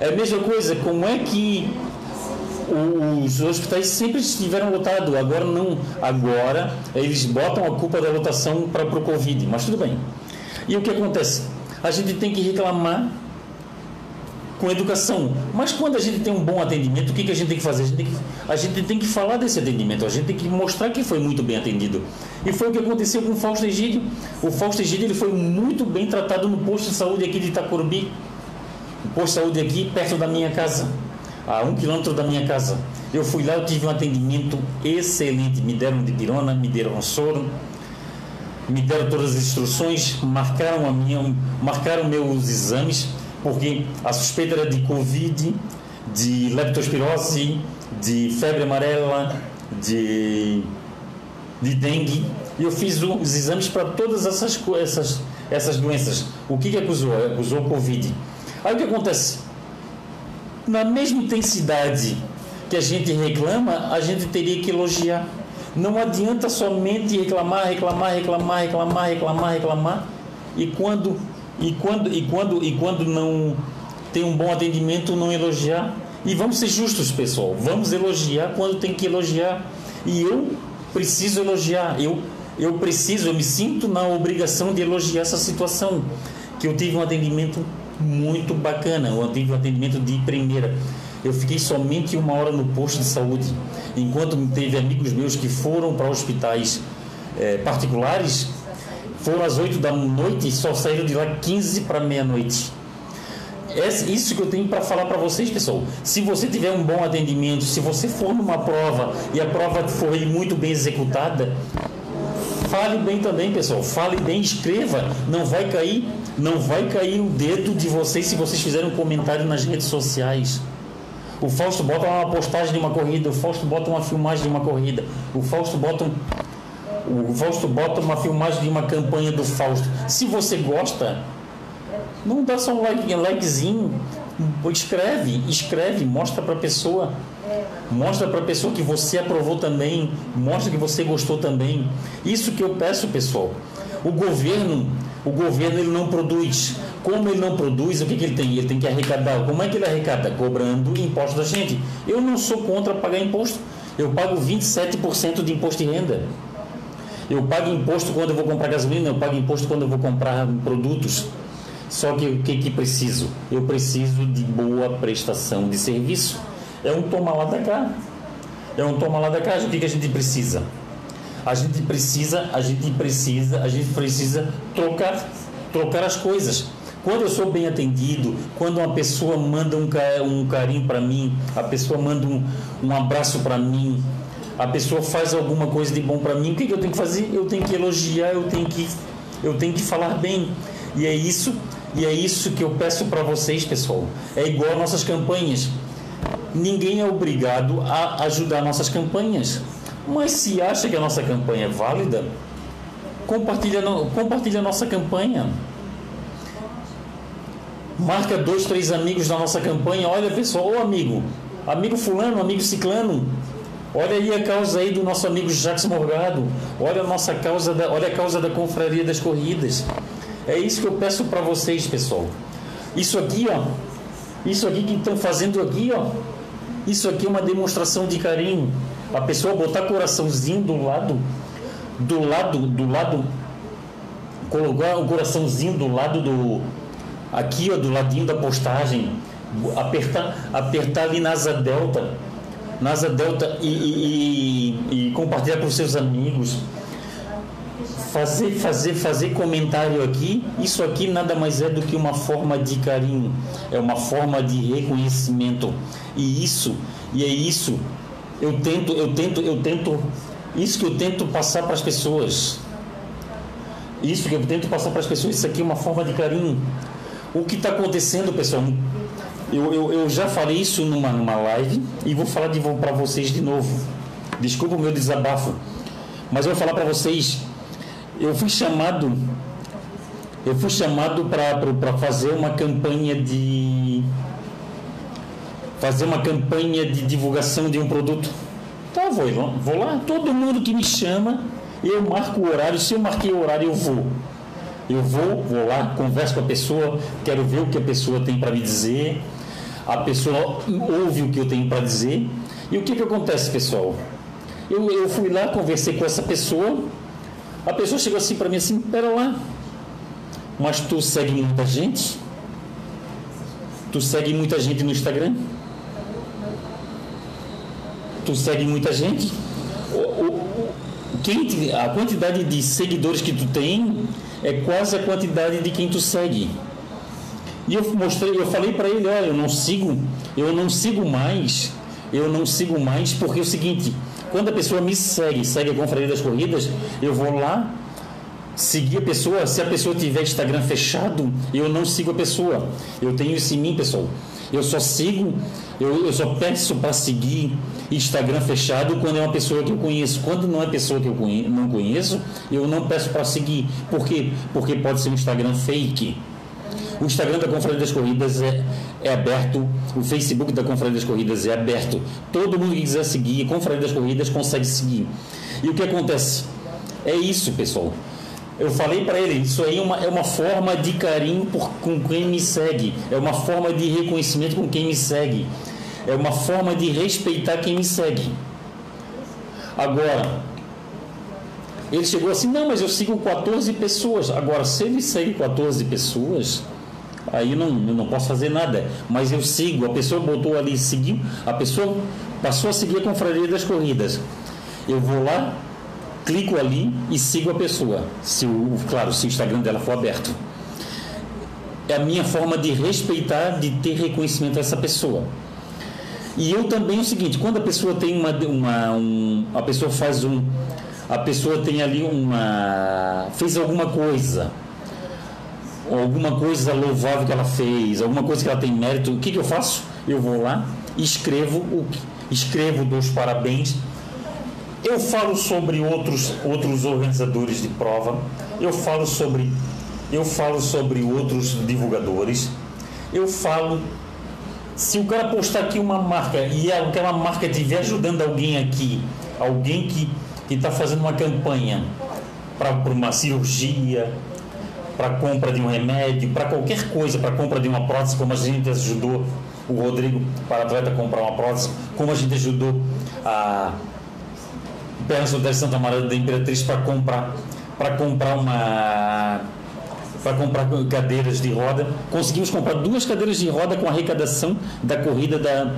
Speaker 1: É a mesma coisa, como é que os hospitais sempre estiveram lotados, agora não, agora eles botam a culpa da lotação para o Covid, mas tudo bem. E o que acontece? a gente tem que reclamar com educação. Mas quando a gente tem um bom atendimento, o que, que a gente tem que fazer? A gente tem que, a gente tem que falar desse atendimento, a gente tem que mostrar que foi muito bem atendido. E foi o que aconteceu com o Fausto Egídio. O Fausto Egídio ele foi muito bem tratado no posto de saúde aqui de Itacorubi. O posto de saúde aqui perto da minha casa, a um quilômetro da minha casa. Eu fui lá, eu tive um atendimento excelente. Me deram de pirona, me deram soro me deram todas as instruções, marcaram a minha, marcaram meus exames, porque a suspeita era de Covid, de leptospirose, de febre amarela, de, de dengue. E eu fiz os exames para todas essas, essas, essas doenças. O que, que acusou? Acusou Covid. Aí o que acontece? Na mesma intensidade que a gente reclama, a gente teria que elogiar. Não adianta somente reclamar, reclamar, reclamar, reclamar, reclamar, reclamar. E quando e quando e quando e quando não tem um bom atendimento, não elogiar. E vamos ser justos, pessoal. Vamos elogiar quando tem que elogiar. E eu preciso elogiar. Eu eu preciso, eu me sinto na obrigação de elogiar essa situação que eu tive um atendimento muito bacana, um atendimento de primeira. Eu fiquei somente uma hora no posto de saúde, enquanto teve amigos meus que foram para hospitais é, particulares, foram às 8 da noite e só saíram de lá 15 para meia-noite. É isso que eu tenho para falar para vocês, pessoal. Se você tiver um bom atendimento, se você for numa prova e a prova for muito bem executada, fale bem também, pessoal. Fale bem, escreva. Não vai cair, não vai cair o dedo de vocês se vocês fizerem um comentário nas redes sociais. O Fausto bota uma postagem de uma corrida, o Fausto bota uma filmagem de uma corrida, o Fausto bota um, o Fausto bota uma filmagem de uma campanha do Fausto. Se você gosta, não dá só um like, likezinho, escreve, escreve, mostra para a pessoa. Mostra para a pessoa que você aprovou também, mostra que você gostou também. Isso que eu peço, pessoal. O governo, o governo ele não produz. Como ele não produz, o que, que ele tem? Ele tem que arrecadar. Como é que ele arrecada? Cobrando imposto da gente. Eu não sou contra pagar imposto. Eu pago 27% de imposto de renda. Eu pago imposto quando eu vou comprar gasolina, eu pago imposto quando eu vou comprar produtos. Só que o que, que preciso? Eu preciso de boa prestação de serviço. É um toma lá da cá. É um toma lá da cá. O que, que a gente precisa? A gente precisa, a gente precisa, a gente precisa trocar, trocar as coisas. Quando eu sou bem atendido, quando uma pessoa manda um, um carinho para mim, a pessoa manda um, um abraço para mim, a pessoa faz alguma coisa de bom para mim, o que, que eu tenho que fazer? Eu tenho que elogiar, eu tenho que, eu tenho que falar bem. E é isso e é isso que eu peço para vocês, pessoal. É igual nossas campanhas. Ninguém é obrigado a ajudar nossas campanhas. Mas se acha que a nossa campanha é válida, compartilha, compartilha a nossa campanha. Marca dois, três amigos da nossa campanha. Olha, pessoal, ô amigo, amigo fulano, amigo ciclano, Olha aí a causa aí do nosso amigo Jacques Morgado. Olha a nossa causa da, olha a causa da confraria das corridas. É isso que eu peço para vocês, pessoal. Isso aqui, ó. Isso aqui que estão fazendo aqui, ó. Isso aqui é uma demonstração de carinho. A pessoa botar coraçãozinho do lado, do lado, do lado, colocar o coraçãozinho do lado do, aqui, ó, do ladinho da postagem, apertar, apertar ali na asa delta, na asa delta e, e, e, e compartilhar os seus amigos fazer, fazer, fazer comentário aqui, isso aqui nada mais é do que uma forma de carinho, é uma forma de reconhecimento. E isso, e é isso, eu tento, eu tento, eu tento, isso que eu tento passar para as pessoas. Isso que eu tento passar para as pessoas, isso aqui é uma forma de carinho. O que está acontecendo, pessoal? Eu, eu, eu, já falei isso numa, numa live e vou falar para vocês de novo. Desculpa o meu desabafo, mas eu vou falar para vocês eu fui chamado eu fui chamado para fazer uma campanha de fazer uma campanha de divulgação de um produto. Tá, vou, vou lá, todo mundo que me chama, eu marco o horário, se eu marquei o horário, eu vou. Eu vou, vou lá, converso com a pessoa, quero ver o que a pessoa tem para me dizer. A pessoa ouve o que eu tenho para dizer. E o que, que acontece, pessoal? Eu, eu fui lá, conversei com essa pessoa, a pessoa chegou assim para mim assim, pera lá, mas tu segue muita gente? Tu segue muita gente no Instagram? Tu segue muita gente? O, o, quem, a quantidade de seguidores que tu tem é quase a quantidade de quem tu segue. E eu mostrei, eu falei para ele, olha, eu não sigo, eu não sigo mais, eu não sigo mais porque é o seguinte, quando a pessoa me segue, segue a Confraria das Corridas, eu vou lá seguir a pessoa. Se a pessoa tiver Instagram fechado, eu não sigo a pessoa. Eu tenho isso em mim, pessoal. Eu só sigo, eu, eu só peço para seguir Instagram fechado quando é uma pessoa que eu conheço. Quando não é pessoa que eu conheço, não conheço, eu não peço para seguir. Por quê? Porque pode ser um Instagram fake. O Instagram da Confraria das Corridas é, é aberto, o Facebook da Confraria das Corridas é aberto. Todo mundo que quiser seguir, Confraria das Corridas consegue seguir. E o que acontece? É isso, pessoal. Eu falei para ele, isso aí é uma, é uma forma de carinho por, com quem me segue, é uma forma de reconhecimento com quem me segue, é uma forma de respeitar quem me segue. Agora, ele chegou assim, não, mas eu sigo 14 pessoas. Agora, se ele segue 14 pessoas, aí não, não posso fazer nada. Mas eu sigo, a pessoa botou ali, seguiu, a pessoa passou a seguir a confraria das corridas. Eu vou lá, clico ali e sigo a pessoa. Se o, claro, se o Instagram dela for aberto. É a minha forma de respeitar, de ter reconhecimento a essa pessoa. E eu também é o seguinte, quando a pessoa tem uma, uma um, a pessoa faz um, a pessoa tem ali uma fez alguma coisa, alguma coisa louvável que ela fez, alguma coisa que ela tem mérito, o que, que eu faço? Eu vou lá escrevo o escrevo dos parabéns. Eu falo sobre outros outros organizadores de prova. Eu falo sobre eu falo sobre outros divulgadores. Eu falo se o cara postar aqui uma marca e aquela marca estiver ajudando alguém aqui, alguém que está fazendo uma campanha para uma cirurgia, para compra de um remédio, para qualquer coisa, para compra de uma prótese, como a gente ajudou o Rodrigo para atleta comprar uma prótese, como a gente ajudou a Pernas da Santa Maria da Imperatriz para comprar para comprar uma para comprar cadeiras de roda. Conseguimos comprar duas cadeiras de roda com a arrecadação da corrida da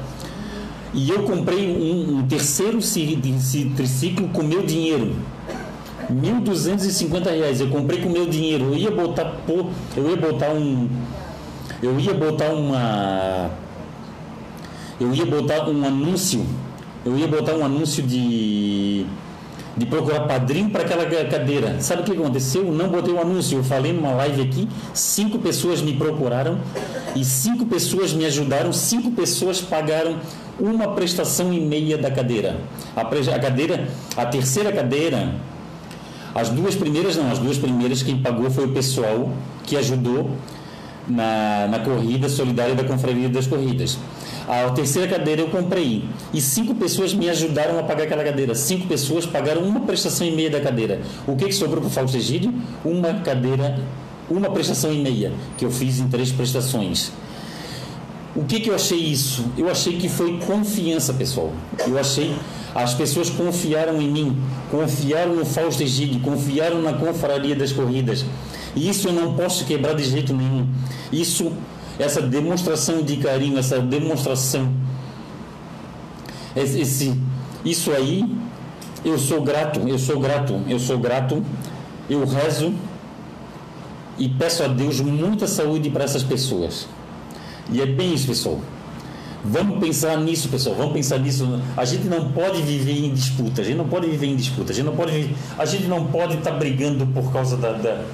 Speaker 1: e eu comprei um, um terceiro triciclo com meu dinheiro. 1.250 reais. Eu comprei com meu dinheiro. Eu ia botar pô, eu ia botar um eu ia botar uma eu ia botar um anúncio. Eu ia botar um anúncio de de procurar padrinho para aquela cadeira. Sabe o que aconteceu? Não botei o um anúncio. Eu falei numa live aqui, cinco pessoas me procuraram e cinco pessoas me ajudaram, cinco pessoas pagaram uma prestação e meia da cadeira. A, a cadeira, a terceira cadeira as duas primeiras não, as duas primeiras quem pagou foi o pessoal que ajudou na, na corrida solidária da Confraria das Corridas. A terceira cadeira eu comprei e cinco pessoas me ajudaram a pagar aquela cadeira. Cinco pessoas pagaram uma prestação e meia da cadeira. O que, que sobrou para o Fausto Egídio? Uma cadeira, uma prestação e meia, que eu fiz em três prestações. O que, que eu achei isso? Eu achei que foi confiança, pessoal. Eu achei as pessoas confiaram em mim, confiaram no Fausto Egídio, confiaram na confraria das corridas. E isso eu não posso quebrar de jeito nenhum. Isso, essa demonstração de carinho, essa demonstração, esse, isso aí, eu sou grato, eu sou grato, eu sou grato, eu rezo e peço a Deus muita saúde para essas pessoas. E é bem isso, pessoal. Vamos pensar nisso, pessoal. Vamos pensar nisso. A gente não pode viver em disputa. A gente não pode viver em disputa. A gente não pode, a gente não pode estar tá brigando por causa da, da,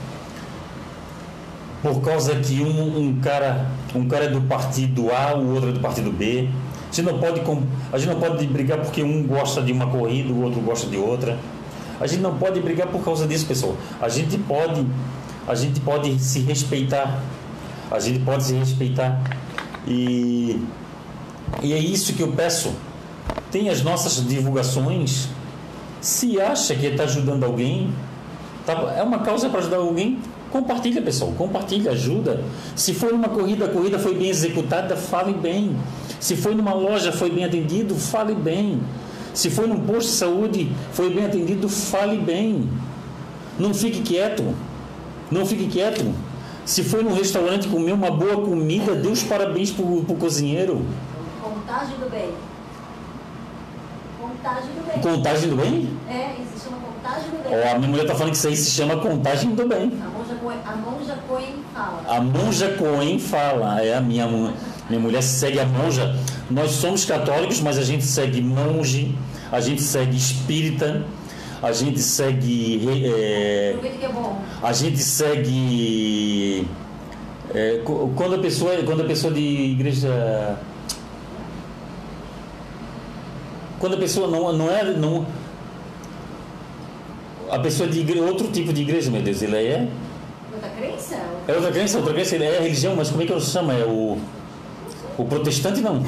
Speaker 1: por causa que um, um, cara, um cara é do partido A, o outro é do partido B. A gente não pode, a gente não pode brigar porque um gosta de uma corrida, o outro gosta de outra. A gente não pode brigar por causa disso, pessoal. A gente pode, a gente pode se respeitar. A gente pode se respeitar e e é isso que eu peço. Tem as nossas divulgações. Se acha que está ajudando alguém, tá, é uma causa para ajudar alguém, compartilha, pessoal. Compartilha, ajuda. Se foi numa corrida, a corrida foi bem executada, fale bem. Se foi numa loja, foi bem atendido, fale bem. Se foi num posto de saúde, foi bem atendido, fale bem. Não fique quieto. Não fique quieto. Se foi num restaurante comer uma boa comida, dê os parabéns para o cozinheiro.
Speaker 2: Contagem do bem. Contagem do bem.
Speaker 1: Contagem do bem?
Speaker 2: É, isso se chama contagem do bem. Oh,
Speaker 1: a minha mulher está falando que isso aí se chama contagem do bem.
Speaker 2: A monja, Coen, a monja Coen fala. A
Speaker 1: monja Coen fala. É a minha, minha mulher segue a monja. Nós somos católicos, mas a gente segue monge, a gente segue espírita, a gente segue.
Speaker 2: É, é.
Speaker 1: A gente segue. É, quando a pessoa quando a pessoa de igreja quando a pessoa não, não é. Não, a pessoa de igreja, outro tipo de igreja, meu Deus, ele
Speaker 2: é. Outra crença? É
Speaker 1: outra crença, outra crença, ele é religião, mas como é que ele se chama? É o. O protestante não.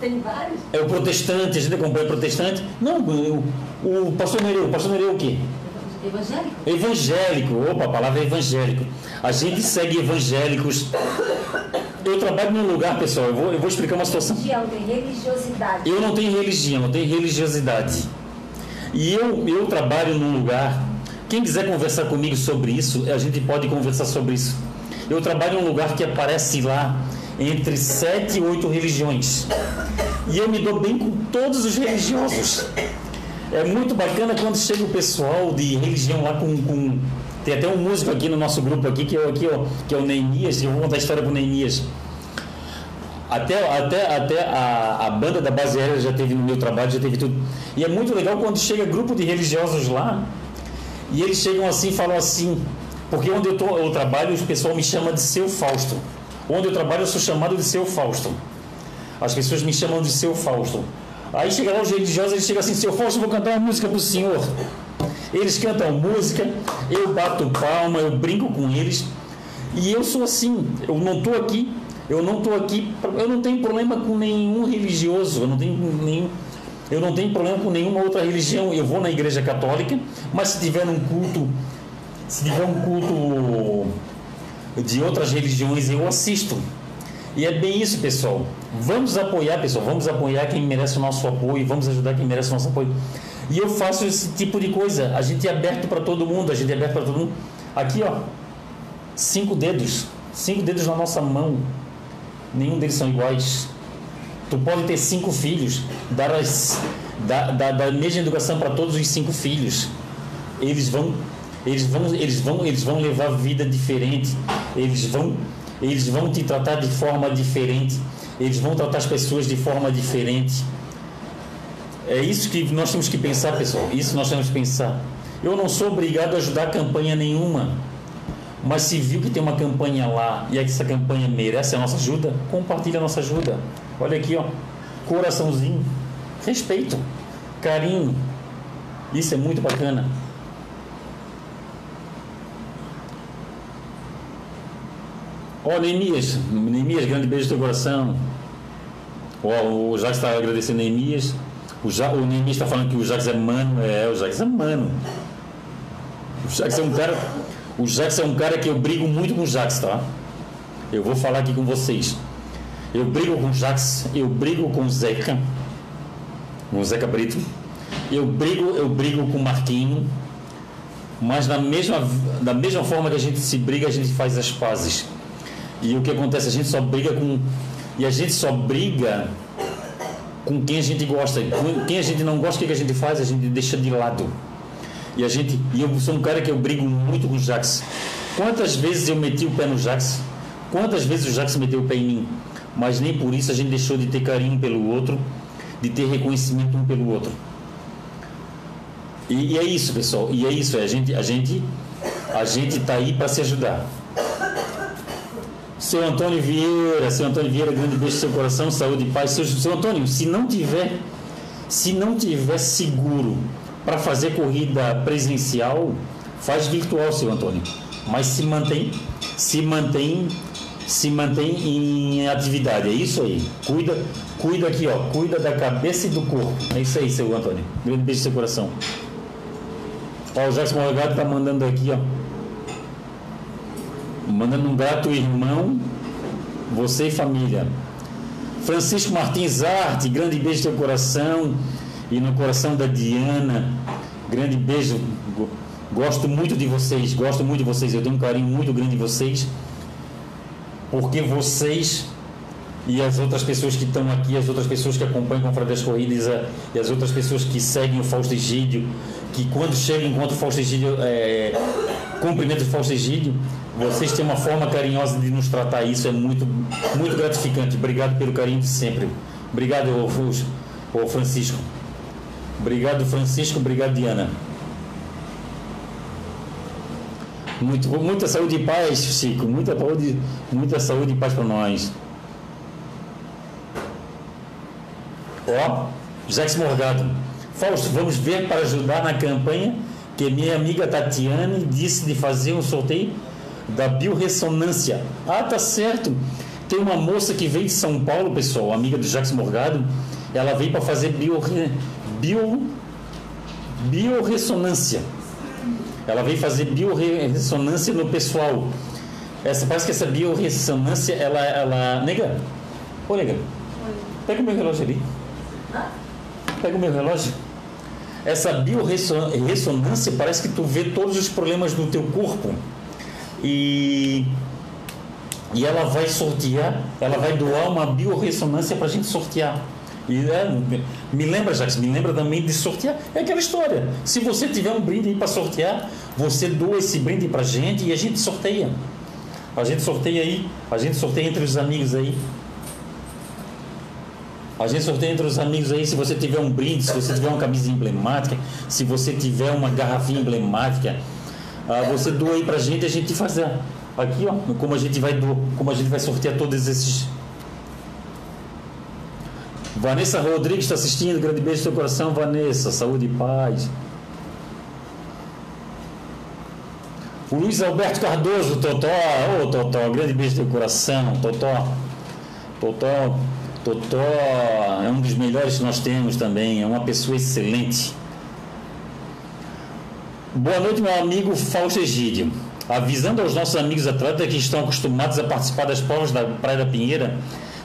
Speaker 2: Tem vários?
Speaker 1: É o protestante, a gente acompanha o protestante. Não, o, o pastor Nereu, o pastor Nereu é o quê?
Speaker 2: Evangélico?
Speaker 1: Evangélico, opa, a palavra é evangélico. A gente segue evangélicos eu trabalho num lugar, pessoal, eu vou, eu vou explicar uma situação.
Speaker 2: Tem religiosidade.
Speaker 1: Eu não tenho religião, eu tenho religiosidade. E eu, eu trabalho num lugar. Quem quiser conversar comigo sobre isso, a gente pode conversar sobre isso. Eu trabalho num lugar que aparece lá entre sete e oito religiões. E eu me dou bem com todos os religiosos. É muito bacana quando chega o pessoal de religião lá com, com tem até um músico aqui no nosso grupo aqui, que é, aqui, ó, que é o Neemias, eu vou contar a história com o Neemias. Até, até, até a, a banda da base aérea já teve no meu trabalho, já teve tudo. E é muito legal quando chega grupo de religiosos lá, e eles chegam assim e falam assim, porque onde eu, tô, eu trabalho, o pessoal me chama de seu Fausto. Onde eu trabalho, eu sou chamado de seu Fausto. As pessoas me chamam de seu Fausto. Aí chega lá os religiosos, eles chegam assim, seu Fausto, vou cantar uma música pro senhor. Eles cantam música, eu bato palma, eu brinco com eles. E eu sou assim, eu não estou aqui, eu não estou aqui, eu não tenho problema com nenhum religioso, eu não tenho nenhum, eu não tenho problema com nenhuma outra religião. Eu vou na igreja católica, mas se tiver um culto, se tiver um culto de outras religiões, eu assisto. E é bem isso, pessoal. Vamos apoiar, pessoal. Vamos apoiar quem merece o nosso apoio. Vamos ajudar quem merece o nosso apoio. E eu faço esse tipo de coisa. A gente é aberto para todo mundo. A gente é aberto para todo mundo. Aqui, ó. Cinco dedos. Cinco dedos na nossa mão. Nenhum deles são iguais. Tu pode ter cinco filhos. Dar, as, a mesma educação para todos os cinco filhos. Eles vão eles vão, eles vão, eles vão levar vida diferente. Eles vão eles vão te tratar de forma diferente, eles vão tratar as pessoas de forma diferente. É isso que nós temos que pensar, pessoal. Isso nós temos que pensar. Eu não sou obrigado a ajudar a campanha nenhuma. Mas se viu que tem uma campanha lá e essa campanha merece a nossa ajuda, compartilha a nossa ajuda. Olha aqui, ó. Coraçãozinho. Respeito. Carinho. Isso é muito bacana. Ó, oh, Neemias, Neemias, grande beijo no teu coração. Ó, oh, Jacques está agradecendo Neemias. O, ja, o está falando que o Jacques é mano. É, o Jacques é mano. O Jacques é um cara. O Jacques é um cara que eu brigo muito com o Jacques, tá? Eu vou falar aqui com vocês. Eu brigo com o Jacques, eu brigo com o Zeca, com o Zeca Brito. Eu brigo, eu brigo com o Marquinho. Mas da mesma, da mesma forma que a gente se briga, a gente faz as pazes. E o que acontece? A gente só briga com. E a gente só briga com quem a gente gosta. Quem a gente não gosta, o que a gente faz? A gente deixa de lado. E a gente. E eu sou um cara que eu brigo muito com o Jax. Quantas vezes eu meti o pé no Jax? Quantas vezes o Jax meteu o pé em mim? Mas nem por isso a gente deixou de ter carinho pelo outro, de ter reconhecimento um pelo outro. E, e é isso, pessoal. E é isso. É, a gente, a gente, a gente tá aí para se ajudar. Seu Antônio Vieira, seu Antônio Vieira, grande beijo no seu coração, saúde e paz. Seu, seu Antônio, se não tiver, se não tiver seguro para fazer corrida presencial, faz virtual, seu Antônio. Mas se mantém, se mantém, se mantém em atividade. É isso aí. Cuida, cuida aqui, ó. Cuida da cabeça e do corpo. É isso aí, seu Antônio. Grande beijo no seu coração. Ó, o Jackson Morgado tá mandando aqui, ó. Mandando um grato irmão, você e família. Francisco Martins Arte, grande beijo no teu coração e no coração da Diana. Grande beijo. Gosto muito de vocês, gosto muito de vocês. Eu tenho um carinho muito grande de vocês. Porque vocês e as outras pessoas que estão aqui, as outras pessoas que acompanham com das Corridas e as outras pessoas que seguem o Fausto Egídio, que quando chegam encontram o Fausto Egídio, é, cumprimento o Fausto Egídio, vocês têm uma forma carinhosa de nos tratar, isso é muito, muito gratificante. Obrigado pelo carinho de sempre. Obrigado, ô, Francisco. Obrigado, Francisco. Obrigado, Diana. Muito, muita saúde e paz, Chico. Muita saúde, muita saúde e paz para nós. Ó, Jacques Morgado. Fausto, vamos ver para ajudar na campanha que minha amiga Tatiane disse de fazer um sorteio da biorressonância. Ah, tá certo. Tem uma moça que veio de São Paulo, pessoal, amiga do Jacques Morgado. Ela veio para fazer bio, bio, biorressonância. Ela veio fazer biorressonância no pessoal. Essa, parece que essa biorressonância, ela. ela nega? Ô, nega. Pega o meu relógio ali. Pega o meu relógio. Essa biorressonância parece que tu vê todos os problemas do teu corpo e, e ela vai sortear, ela vai doar uma biorressonância para a gente sortear. E é, me lembra, Jacques, me lembra também de sortear. É aquela história. Se você tiver um brinde para sortear, você doa esse brinde para a gente e a gente sorteia. A gente sorteia aí, a gente sorteia entre os amigos aí. A gente sorteia entre os amigos aí, se você tiver um brinde, se você tiver uma camisa emblemática, se você tiver uma garrafinha emblemática, ah, você doa aí pra gente, a gente faz aqui, ó, como a gente vai do, como a gente vai sortear todos esses Vanessa Rodrigues está assistindo. Grande beijo no seu coração, Vanessa. Saúde e paz. O Luiz Alberto Cardoso, Totó. Ô, oh, Totó, grande beijo no seu coração. Totó. Totó. Totó é um dos melhores que nós temos também. É uma pessoa excelente. Boa noite, meu amigo Fausto Egídio. Avisando aos nossos amigos atletas que estão acostumados a participar das provas da Praia da Pinheira,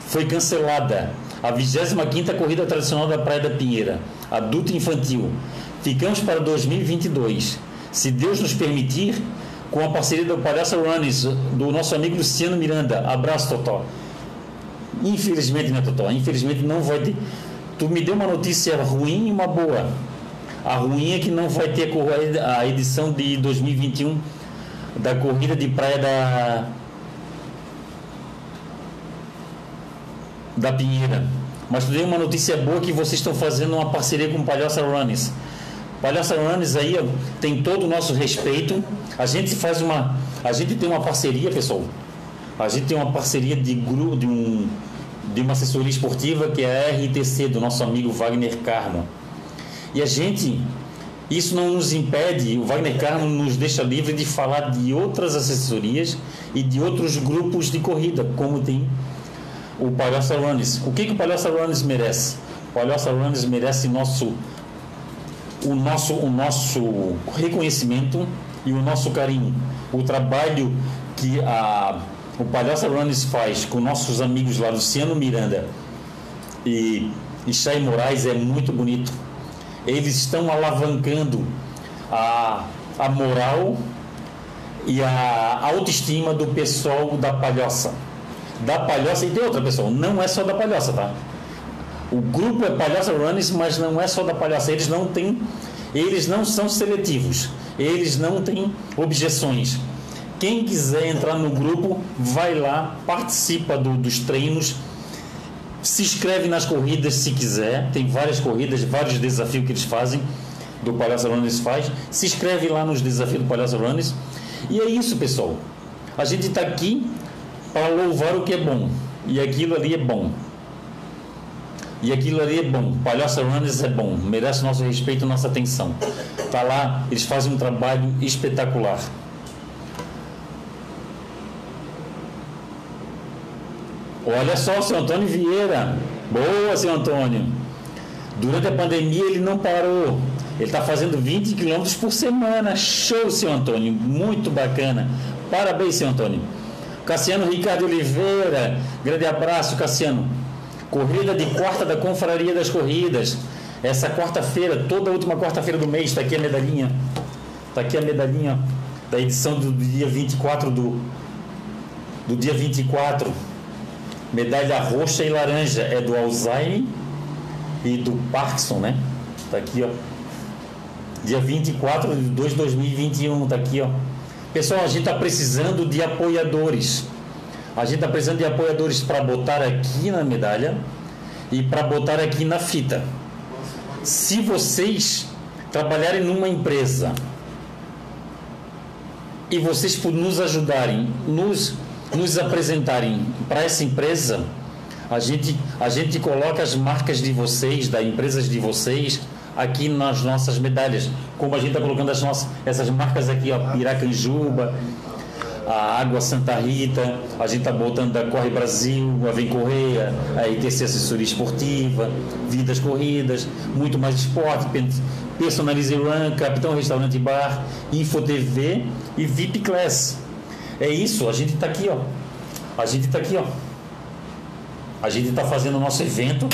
Speaker 1: foi cancelada a 25ª Corrida Tradicional da Praia da Pinheira, adulto e infantil. Ficamos para 2022. Se Deus nos permitir, com a parceria do Palhaço Runners, do nosso amigo Luciano Miranda. Abraço, Totó. Infelizmente, né, Totó? Infelizmente não vai ter. Tu me deu uma notícia ruim e uma boa. A ruim é que não vai ter a edição de 2021 da corrida de praia da da Pinheira. Mas tu deu uma notícia boa que vocês estão fazendo uma parceria com o Palhaça Runners. Palhaça Runners aí tem todo o nosso respeito. A gente faz uma a gente tem uma parceria, pessoal. A gente tem uma parceria de grupo de um de uma assessoria esportiva que é a RTC do nosso amigo Wagner Carmo. E a gente, isso não nos impede, o Wagner Carmo nos deixa livre de falar de outras assessorias e de outros grupos de corrida, como tem o Palhaço Runners. O que, que o Palhaço Runners merece? O Palhaço Runners merece nosso, o, nosso, o nosso reconhecimento e o nosso carinho. O trabalho que a, o Palhaço Runners faz com nossos amigos lá, Luciano Miranda e, Chay Moraes, é muito bonito eles estão alavancando a, a moral e a autoestima do pessoal da palhoça. Da palhoça, e tem outra pessoa, não é só da palhoça, tá? O grupo é Palhoça Runners, mas não é só da palhoça. Eles não têm, eles não são seletivos, eles não têm objeções. Quem quiser entrar no grupo, vai lá, participa do, dos treinos se inscreve nas corridas se quiser, tem várias corridas, vários desafios que eles fazem, do Palhaço Runners faz. Se inscreve lá nos desafios do Palhaço Runners. E é isso, pessoal. A gente está aqui para louvar o que é bom. E aquilo ali é bom. E aquilo ali é bom. Palhaço Runners é bom. Merece nosso respeito nossa atenção. Tá lá, eles fazem um trabalho espetacular. Olha só, o seu Antônio Vieira. Boa, seu Antônio. Durante a pandemia ele não parou. Ele está fazendo 20 quilômetros por semana. Show, seu Antônio. Muito bacana. Parabéns, seu Antônio. Cassiano Ricardo Oliveira. Grande abraço, Cassiano. Corrida de quarta da Confraria das Corridas. Essa quarta-feira, toda última quarta-feira do mês, está aqui a medalhinha. Está aqui a medalhinha da edição do dia 24 do, do dia 24 Medalha roxa e laranja é do Alzheimer e do Parkinson, né? Tá aqui, ó. Dia 24 de 2 de 2021, tá aqui, ó. Pessoal, a gente tá precisando de apoiadores. A gente tá precisando de apoiadores para botar aqui na medalha e para botar aqui na fita. Se vocês trabalharem numa empresa e vocês nos ajudarem, nos nos apresentarem para essa empresa, a gente, a gente coloca as marcas de vocês, das empresas de vocês, aqui nas nossas medalhas. Como a gente está colocando as nossas, essas marcas aqui, ó, Piracanjuba, a Água Santa Rita, a gente está botando a Corre Brasil, a Vem Correia, a ITC Assessoria Esportiva, Vidas Corridas, muito mais esporte, Personalize Run, Capitão Restaurante Bar, Info TV e VIP Class. É isso, a gente está aqui, ó. A gente está aqui, ó. A gente está fazendo o nosso evento.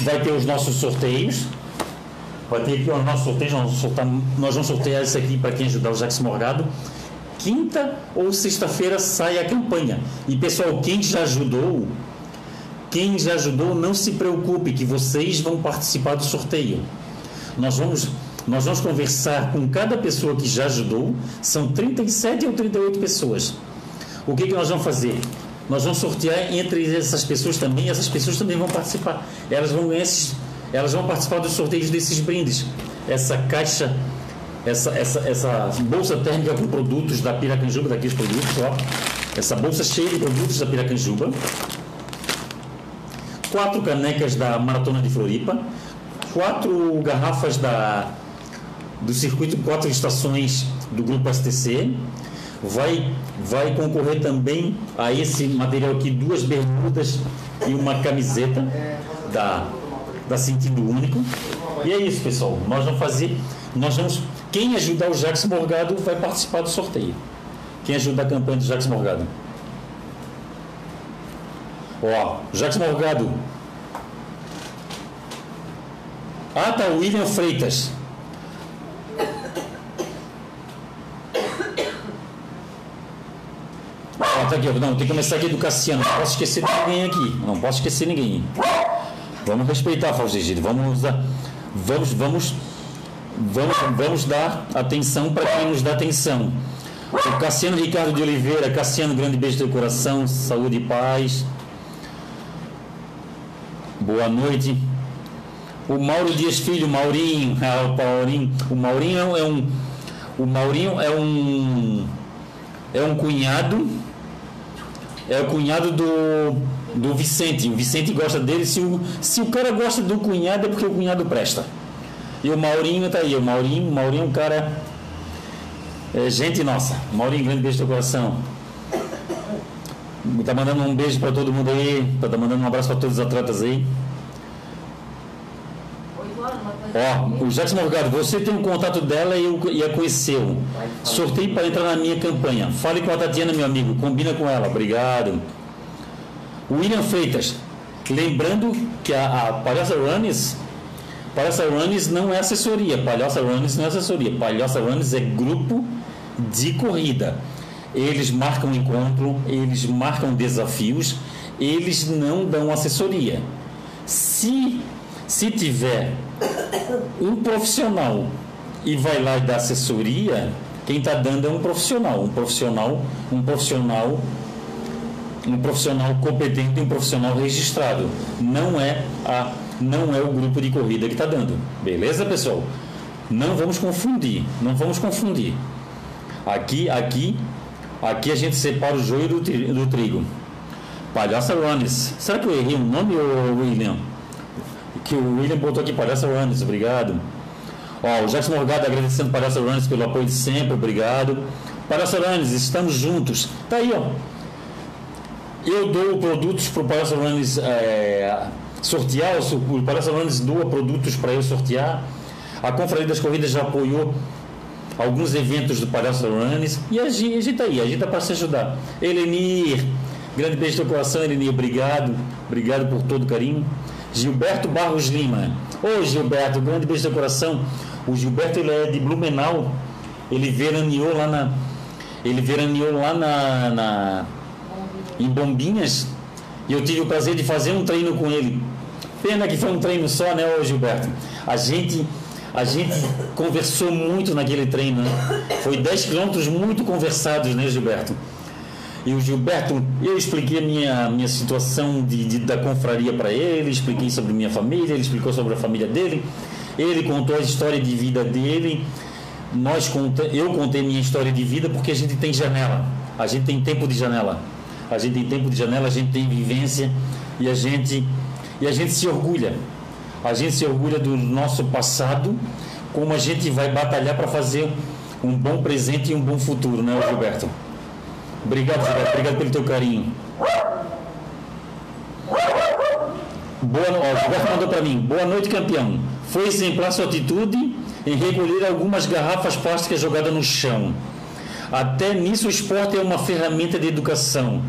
Speaker 1: Vai ter os nossos sorteios. Vai ter aqui ó, os nossos sorteios. Nós vamos, sortar, nós vamos sortear isso aqui para quem ajudar o Jackson Morgado. Quinta ou sexta-feira sai a campanha. E pessoal, quem já ajudou, quem já ajudou, não se preocupe que vocês vão participar do sorteio. Nós vamos nós vamos conversar com cada pessoa que já ajudou, são 37 ou 38 pessoas. O que, que nós vamos fazer? Nós vamos sortear entre essas pessoas também, essas pessoas também vão participar. Elas vão esses, elas vão participar dos sorteios desses brindes. Essa caixa, essa, essa, essa bolsa térmica com produtos da Piracanjuba, daqueles produtos, ó. Essa bolsa cheia de produtos da Piracanjuba. quatro canecas da Maratona de Floripa, quatro garrafas da, do circuito quatro estações do Grupo STC. Vai, vai concorrer também a esse material aqui duas bermudas e uma camiseta da, da Sentido Único. E é isso, pessoal. Nós vamos fazer. Nós vamos. Quem ajudar o Jacques Morgado vai participar do sorteio. Quem ajuda a campanha do Jacques Morgado. Ó, Jacques Morgado. Ah, tá, William Freitas. Ó, tá aqui, não, tem que começar aqui do Cassiano. Não posso esquecer ninguém aqui. Não posso esquecer ninguém. Vamos respeitar, Faustino. Vamos. Vamos, vamos, vamos, vamos dar atenção para quem nos dá atenção. O Cassiano Ricardo de Oliveira, Cassiano, grande beijo do coração, saúde e paz. Boa noite. O Mauro Dias Filho, Maurinho, [laughs] ah, o Paulinho. O Maurinho é um. O Maurinho é um. É um cunhado. É o cunhado do, do Vicente. O Vicente gosta dele. Se o, se o cara gosta do cunhado, é porque o cunhado presta. E o Maurinho tá aí. O Maurinho, Maurinho é um cara. É gente nossa. Maurinho, grande beijo do coração. Tá mandando um beijo para todo mundo aí. Tá mandando um abraço para todos os atletas aí. Ó, o Jackson Morgado, você tem um contato dela e, eu, e a conheceu. Sorteio para entrar na minha campanha. Fale com a Tatiana, meu amigo. Combina com ela. Obrigado. William Freitas. Lembrando que a, a Palhaça Runners, Palhaça Runners não é assessoria. Palhaça Runners não é assessoria. Palhaça Runners é grupo de corrida. Eles marcam encontro, eles marcam desafios, eles não dão assessoria. Se se tiver um profissional e vai lá e dá assessoria, quem está dando é um profissional, um profissional, um profissional, um profissional competente, um profissional registrado. Não é a, não é o grupo de corrida que está dando. Beleza, pessoal? Não vamos confundir, não vamos confundir. Aqui, aqui, aqui a gente separa o joio do, do trigo. Palhaça Runners. Será que eu errei o nome, William? Que o William botou aqui, Palhaça Runners, obrigado. Ó, o Jackson Morgado agradecendo Palhaça Runners pelo apoio de sempre, obrigado. Palhaça Runners, estamos juntos. Tá aí, ó. Eu dou produtos para o Palhaça Runners é, sortear, o Palhaça Runners doa produtos para eu sortear. A Confraria das Corridas já apoiou alguns eventos do Palhaço Runners e a gente, tá aí, a gente tá para se ajudar. Elenir, grande beijo no coração, Elenir, obrigado, obrigado por todo o carinho. Gilberto Barros Lima. Ô Gilberto, grande beijo do coração. O Gilberto ele é de Blumenau. Ele veraneou lá na. Ele veraneou lá na, na em Bombinhas. E eu tive o prazer de fazer um treino com ele. Pena que foi um treino só, né, ô Gilberto? A gente a gente conversou muito naquele treino, né? Foi 10 quilômetros muito conversados, né, Gilberto? E o Gilberto, eu expliquei a minha, minha situação de, de da confraria para ele, expliquei sobre minha família, ele explicou sobre a família dele, ele contou a história de vida dele, nós conta, eu contei minha história de vida porque a gente tem janela, a gente tem tempo de janela, a gente tem tempo de janela, a gente tem vivência e a gente e a gente se orgulha, a gente se orgulha do nosso passado, como a gente vai batalhar para fazer um bom presente e um bom futuro, né, Gilberto? Obrigado, Gilberto. Obrigado pelo teu carinho. Boa, ó, Gilberto mandou para mim. Boa noite, campeão. Foi exemplar sua atitude em recolher algumas garrafas plásticas jogadas no chão. Até nisso o esporte é uma ferramenta de educação.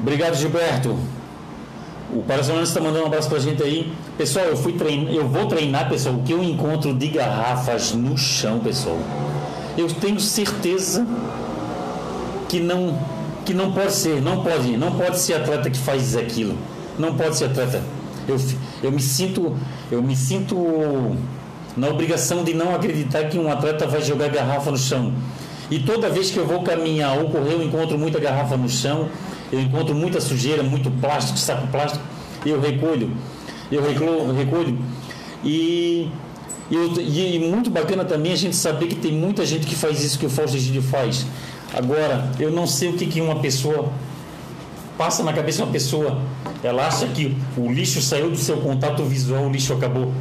Speaker 1: Obrigado, Gilberto. O Paracionano está mandando um abraço para a gente aí. Pessoal, eu fui eu vou treinar, pessoal, o que eu encontro de garrafas no chão, pessoal. Eu tenho certeza que não que não pode ser, não pode, não pode ser atleta que faz aquilo. Não pode ser atleta. Eu, eu me sinto eu me sinto na obrigação de não acreditar que um atleta vai jogar garrafa no chão. E toda vez que eu vou caminhar ou correr, eu encontro muita garrafa no chão, eu encontro muita sujeira, muito plástico, saco plástico, eu recolho. Eu recolho, recolho e, e, e muito bacana também a gente saber que tem muita gente que faz isso que o Fausto Egídio faz Agora, eu não sei o que, que uma pessoa passa na cabeça de uma pessoa. Ela acha que o lixo saiu do seu contato visual, o lixo acabou.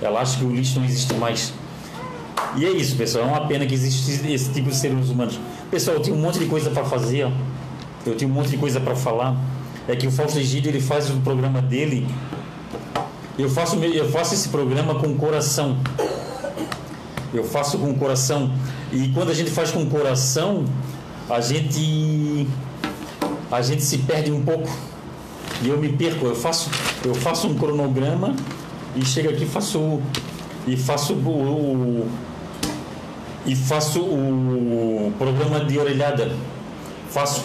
Speaker 1: Ela acha que o lixo não existe mais. E é isso, pessoal. É uma pena que existe esse tipo de seres humanos. Pessoal, eu tenho um monte de coisa para fazer. Eu tenho um monte de coisa para falar. É que o Fausto Egídio ele faz o programa dele. Eu faço, eu faço esse programa com o coração. Eu faço com o coração. E quando a gente faz com o coração, a gente a gente se perde um pouco. E eu me perco. Eu faço eu faço um cronograma e chego aqui faço e faço o, e faço o programa de orelhada. Faço,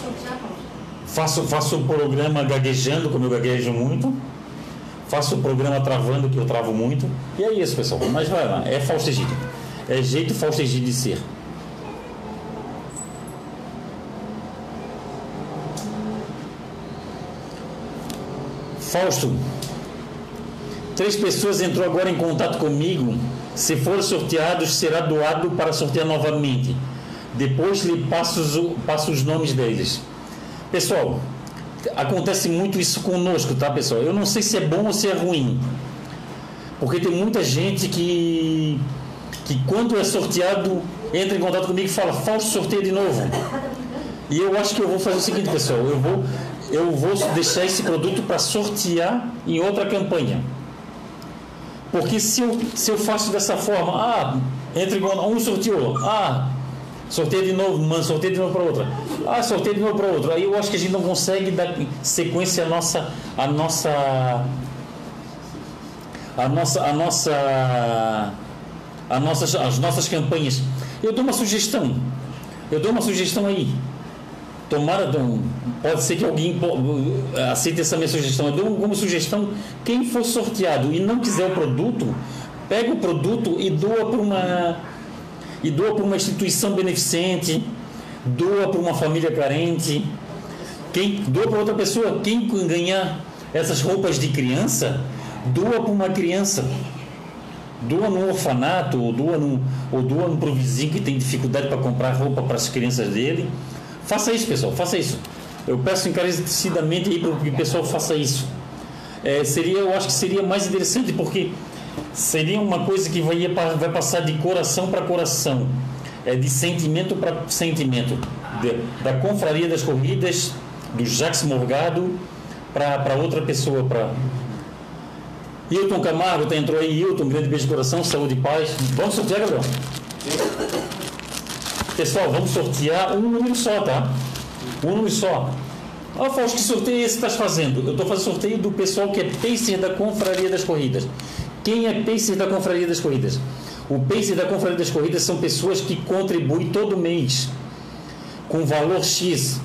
Speaker 1: faço, faço o programa gaguejando, como eu gaguejo muito. Faço o programa travando, que eu travo muito. E é isso, pessoal. Mas vai lá, é Fausto Egídio. É jeito Fausto Egídio de ser. Fausto, três pessoas entrou agora em contato comigo se for sorteado, será doado para sortear novamente. Depois lhe passo os, passo os nomes deles. Pessoal, acontece muito isso conosco, tá, pessoal? Eu não sei se é bom ou se é ruim. Porque tem muita gente que, que quando é sorteado, entra em contato comigo e fala, falso sorteio de novo. E eu acho que eu vou fazer o seguinte, pessoal, eu vou, eu vou deixar esse produto para sortear em outra campanha. Porque se eu, se eu faço dessa forma, ah, entre um sorteou, ah, sorteio de novo, mano, sorteio de novo para outra, ah, sorteio de novo para outro, aí eu acho que a gente não consegue dar sequência à nossa, à nossa, a nossa, a nossa, nossas, as nossas campanhas. Eu dou uma sugestão, eu dou uma sugestão aí. Tomara, pode ser que alguém aceite essa minha sugestão. Eu dou como sugestão, quem for sorteado e não quiser o produto, pega o produto e doa para uma e doa para uma instituição beneficente, doa para uma família carente. Quem doa para outra pessoa, quem ganhar essas roupas de criança, doa para uma criança. Doa num orfanato, ou doa, num, ou doa para o vizinho que tem dificuldade para comprar roupa para as crianças dele Faça isso, pessoal, faça isso. Eu peço encarecidamente aí para que o pessoal faça isso. É, seria, eu acho que seria mais interessante porque seria uma coisa que vai, vai passar de coração para coração, é, de sentimento para sentimento, de, da confraria das corridas, do Jacques Morgado para outra pessoa. Pra... Hilton Camargo, tá, entrou aí, Hilton, grande beijo de coração, saúde e paz. Vamos sortear, Gabriel? Pessoal, vamos sortear um número só, tá? Um número só. Ah, Fausto, que sorteio é esse que estás fazendo? Eu estou fazendo sorteio do pessoal que é pacer da Confraria das Corridas. Quem é pacer da Confraria das Corridas? O pacer da Confraria das Corridas são pessoas que contribuem todo mês com valor X.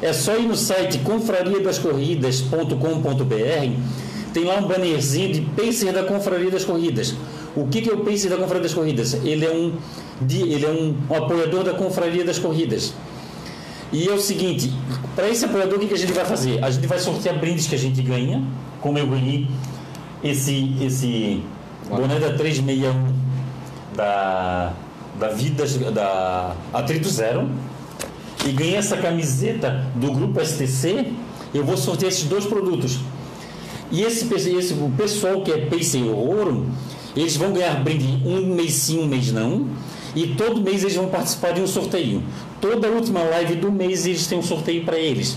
Speaker 1: É só ir no site confrariadascorridas.com.br tem lá um bannerzinho de pacer da Confraria das Corridas. O que, que é o pacer da Confraria das Corridas? Ele é um ele é um, apoiador da Confraria das Corridas. E é o seguinte, para esse apoiador, o que, que a gente vai fazer? A gente vai sortear brindes que a gente ganha, como eu ganhei esse, esse boné da 361 da, da Vida, da Atrito Zero, e ganhei essa camiseta do grupo STC, eu vou sortear esses dois produtos. E esse, esse o pessoal que é Pacer Ouro, eles vão ganhar brinde um mês sim, um mês não e todo mês eles vão participar de um sorteio. Toda última live do mês eles têm um sorteio para eles.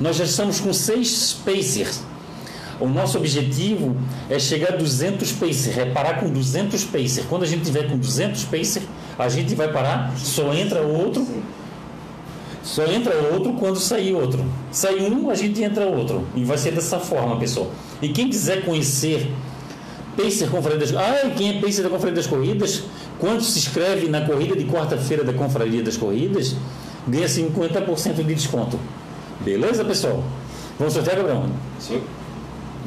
Speaker 1: Nós já estamos com seis Pacers. O nosso objetivo é chegar a 200 Pacers, é parar com 200 Pacers. Quando a gente tiver com 200 Pacers, a gente vai parar, só entra outro. Só entra outro quando sair outro. Sai um, a gente entra outro. E vai ser dessa forma, pessoal. E quem quiser conhecer Pacer Confraria das Ah, quem é Pacer da Confraria das Corridas? Quando se inscreve na corrida de quarta-feira da Confraria das Corridas, ganha 50% de desconto. Beleza, pessoal? Vamos sortear, Gabriel?
Speaker 3: Sim.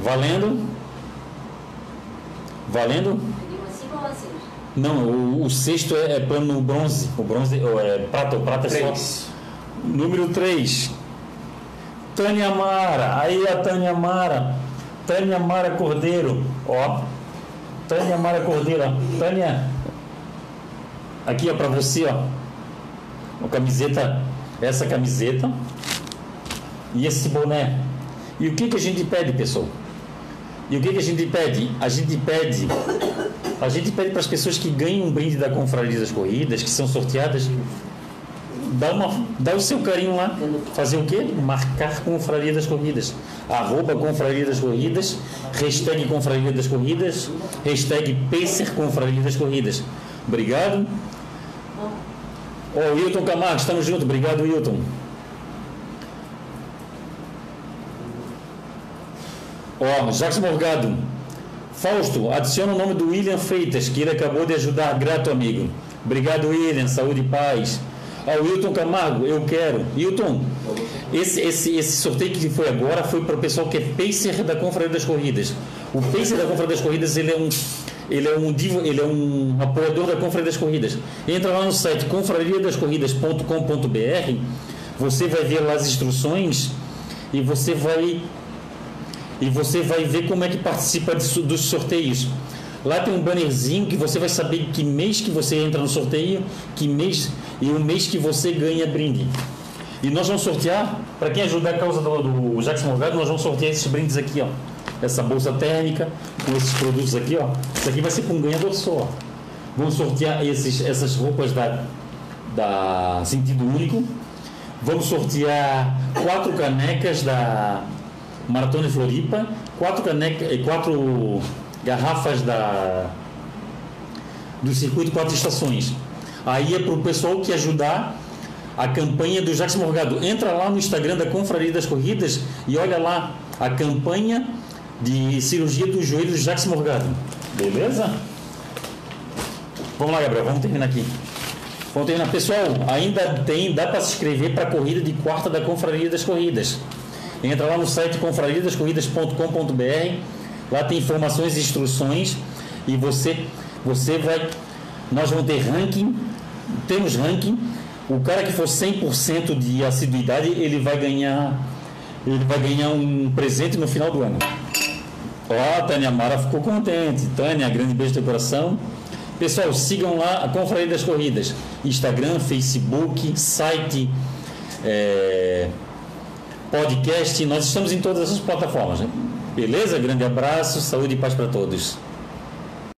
Speaker 1: Valendo? Valendo? Não, o, o sexto é, é plano bronze. O bronze é prata, o prata é só. Número 3. Tânia Mara. Aí a Tânia Mara. Tânia Mara Cordeiro. Ó. Tânia Mara Cordeiro. Tânia, aqui ó para você ó. Uma camiseta, essa camiseta. e esse boné. E o que, que a gente pede, pessoal? E o que, que a gente pede? A gente pede a gente pede para as pessoas que ganham um brinde da Confraria das Corridas, que são sorteadas, dá, uma, dá o seu carinho lá. Fazer o quê? Marcar Confraria das Corridas. Arroba Confraria das Corridas, hashtag Confraria das Corridas, hashtag Pacer Confraria das Corridas. Obrigado. Ó, oh, Wilton Camargo, estamos juntos. Obrigado, Wilton. Ó, oh, Jacques Morgado. Fausto, adiciona o nome do William Freitas, que ele acabou de ajudar. Grato, amigo. Obrigado, William. Saúde e paz. Ó, Wilton Camargo, eu quero. Wilton, esse, esse, esse sorteio que foi agora foi para o pessoal que é pacer da Confraria das Corridas. O pacer da Confraria das Corridas, ele é um ele é um ele é um apoiador da Confraria das Corridas. Entra lá no site confrariadascorridas.com.br, você vai ver lá as instruções e você vai e você vai ver como é que participa dos sorteios. Lá tem um bannerzinho que você vai saber que mês que você entra no sorteio, que mês e o mês que você ganha brinde. E nós vamos sortear, para quem ajudar a causa do, do Jackson Morgado, nós vamos sortear esses brindes aqui, ó. Essa bolsa térmica, com esses produtos aqui, ó. Isso aqui vai ser para um ganhador só. Vamos sortear esses, essas roupas da, da Sentido Único. Vamos sortear quatro canecas da Maratona de Floripa, quatro, caneca, eh, quatro garrafas da, do circuito quatro estações. Aí é para o pessoal que ajudar a campanha do Jacques Morgado. Entra lá no Instagram da Confraria das Corridas e olha lá a campanha de cirurgia do joelho do Jacques Morgado. Beleza? Vamos lá, Gabriel, vamos terminar aqui. Vamos terminar. Pessoal, ainda tem, dá para se inscrever para a corrida de quarta da Confraria das Corridas. Entra lá no site confrariadascorridas.com.br, lá tem informações e instruções e você, você vai. Nós vamos ter ranking, temos ranking. O cara que for 100% de assiduidade, ele vai ganhar ele vai ganhar um presente no final do ano. Ó, a Tânia Mara ficou contente. Tânia, grande beijo do coração. Pessoal, sigam lá a Confraria das Corridas. Instagram, Facebook, site. É podcast. Nós estamos em todas as plataformas. Né? Beleza? Grande abraço, saúde e paz para todos.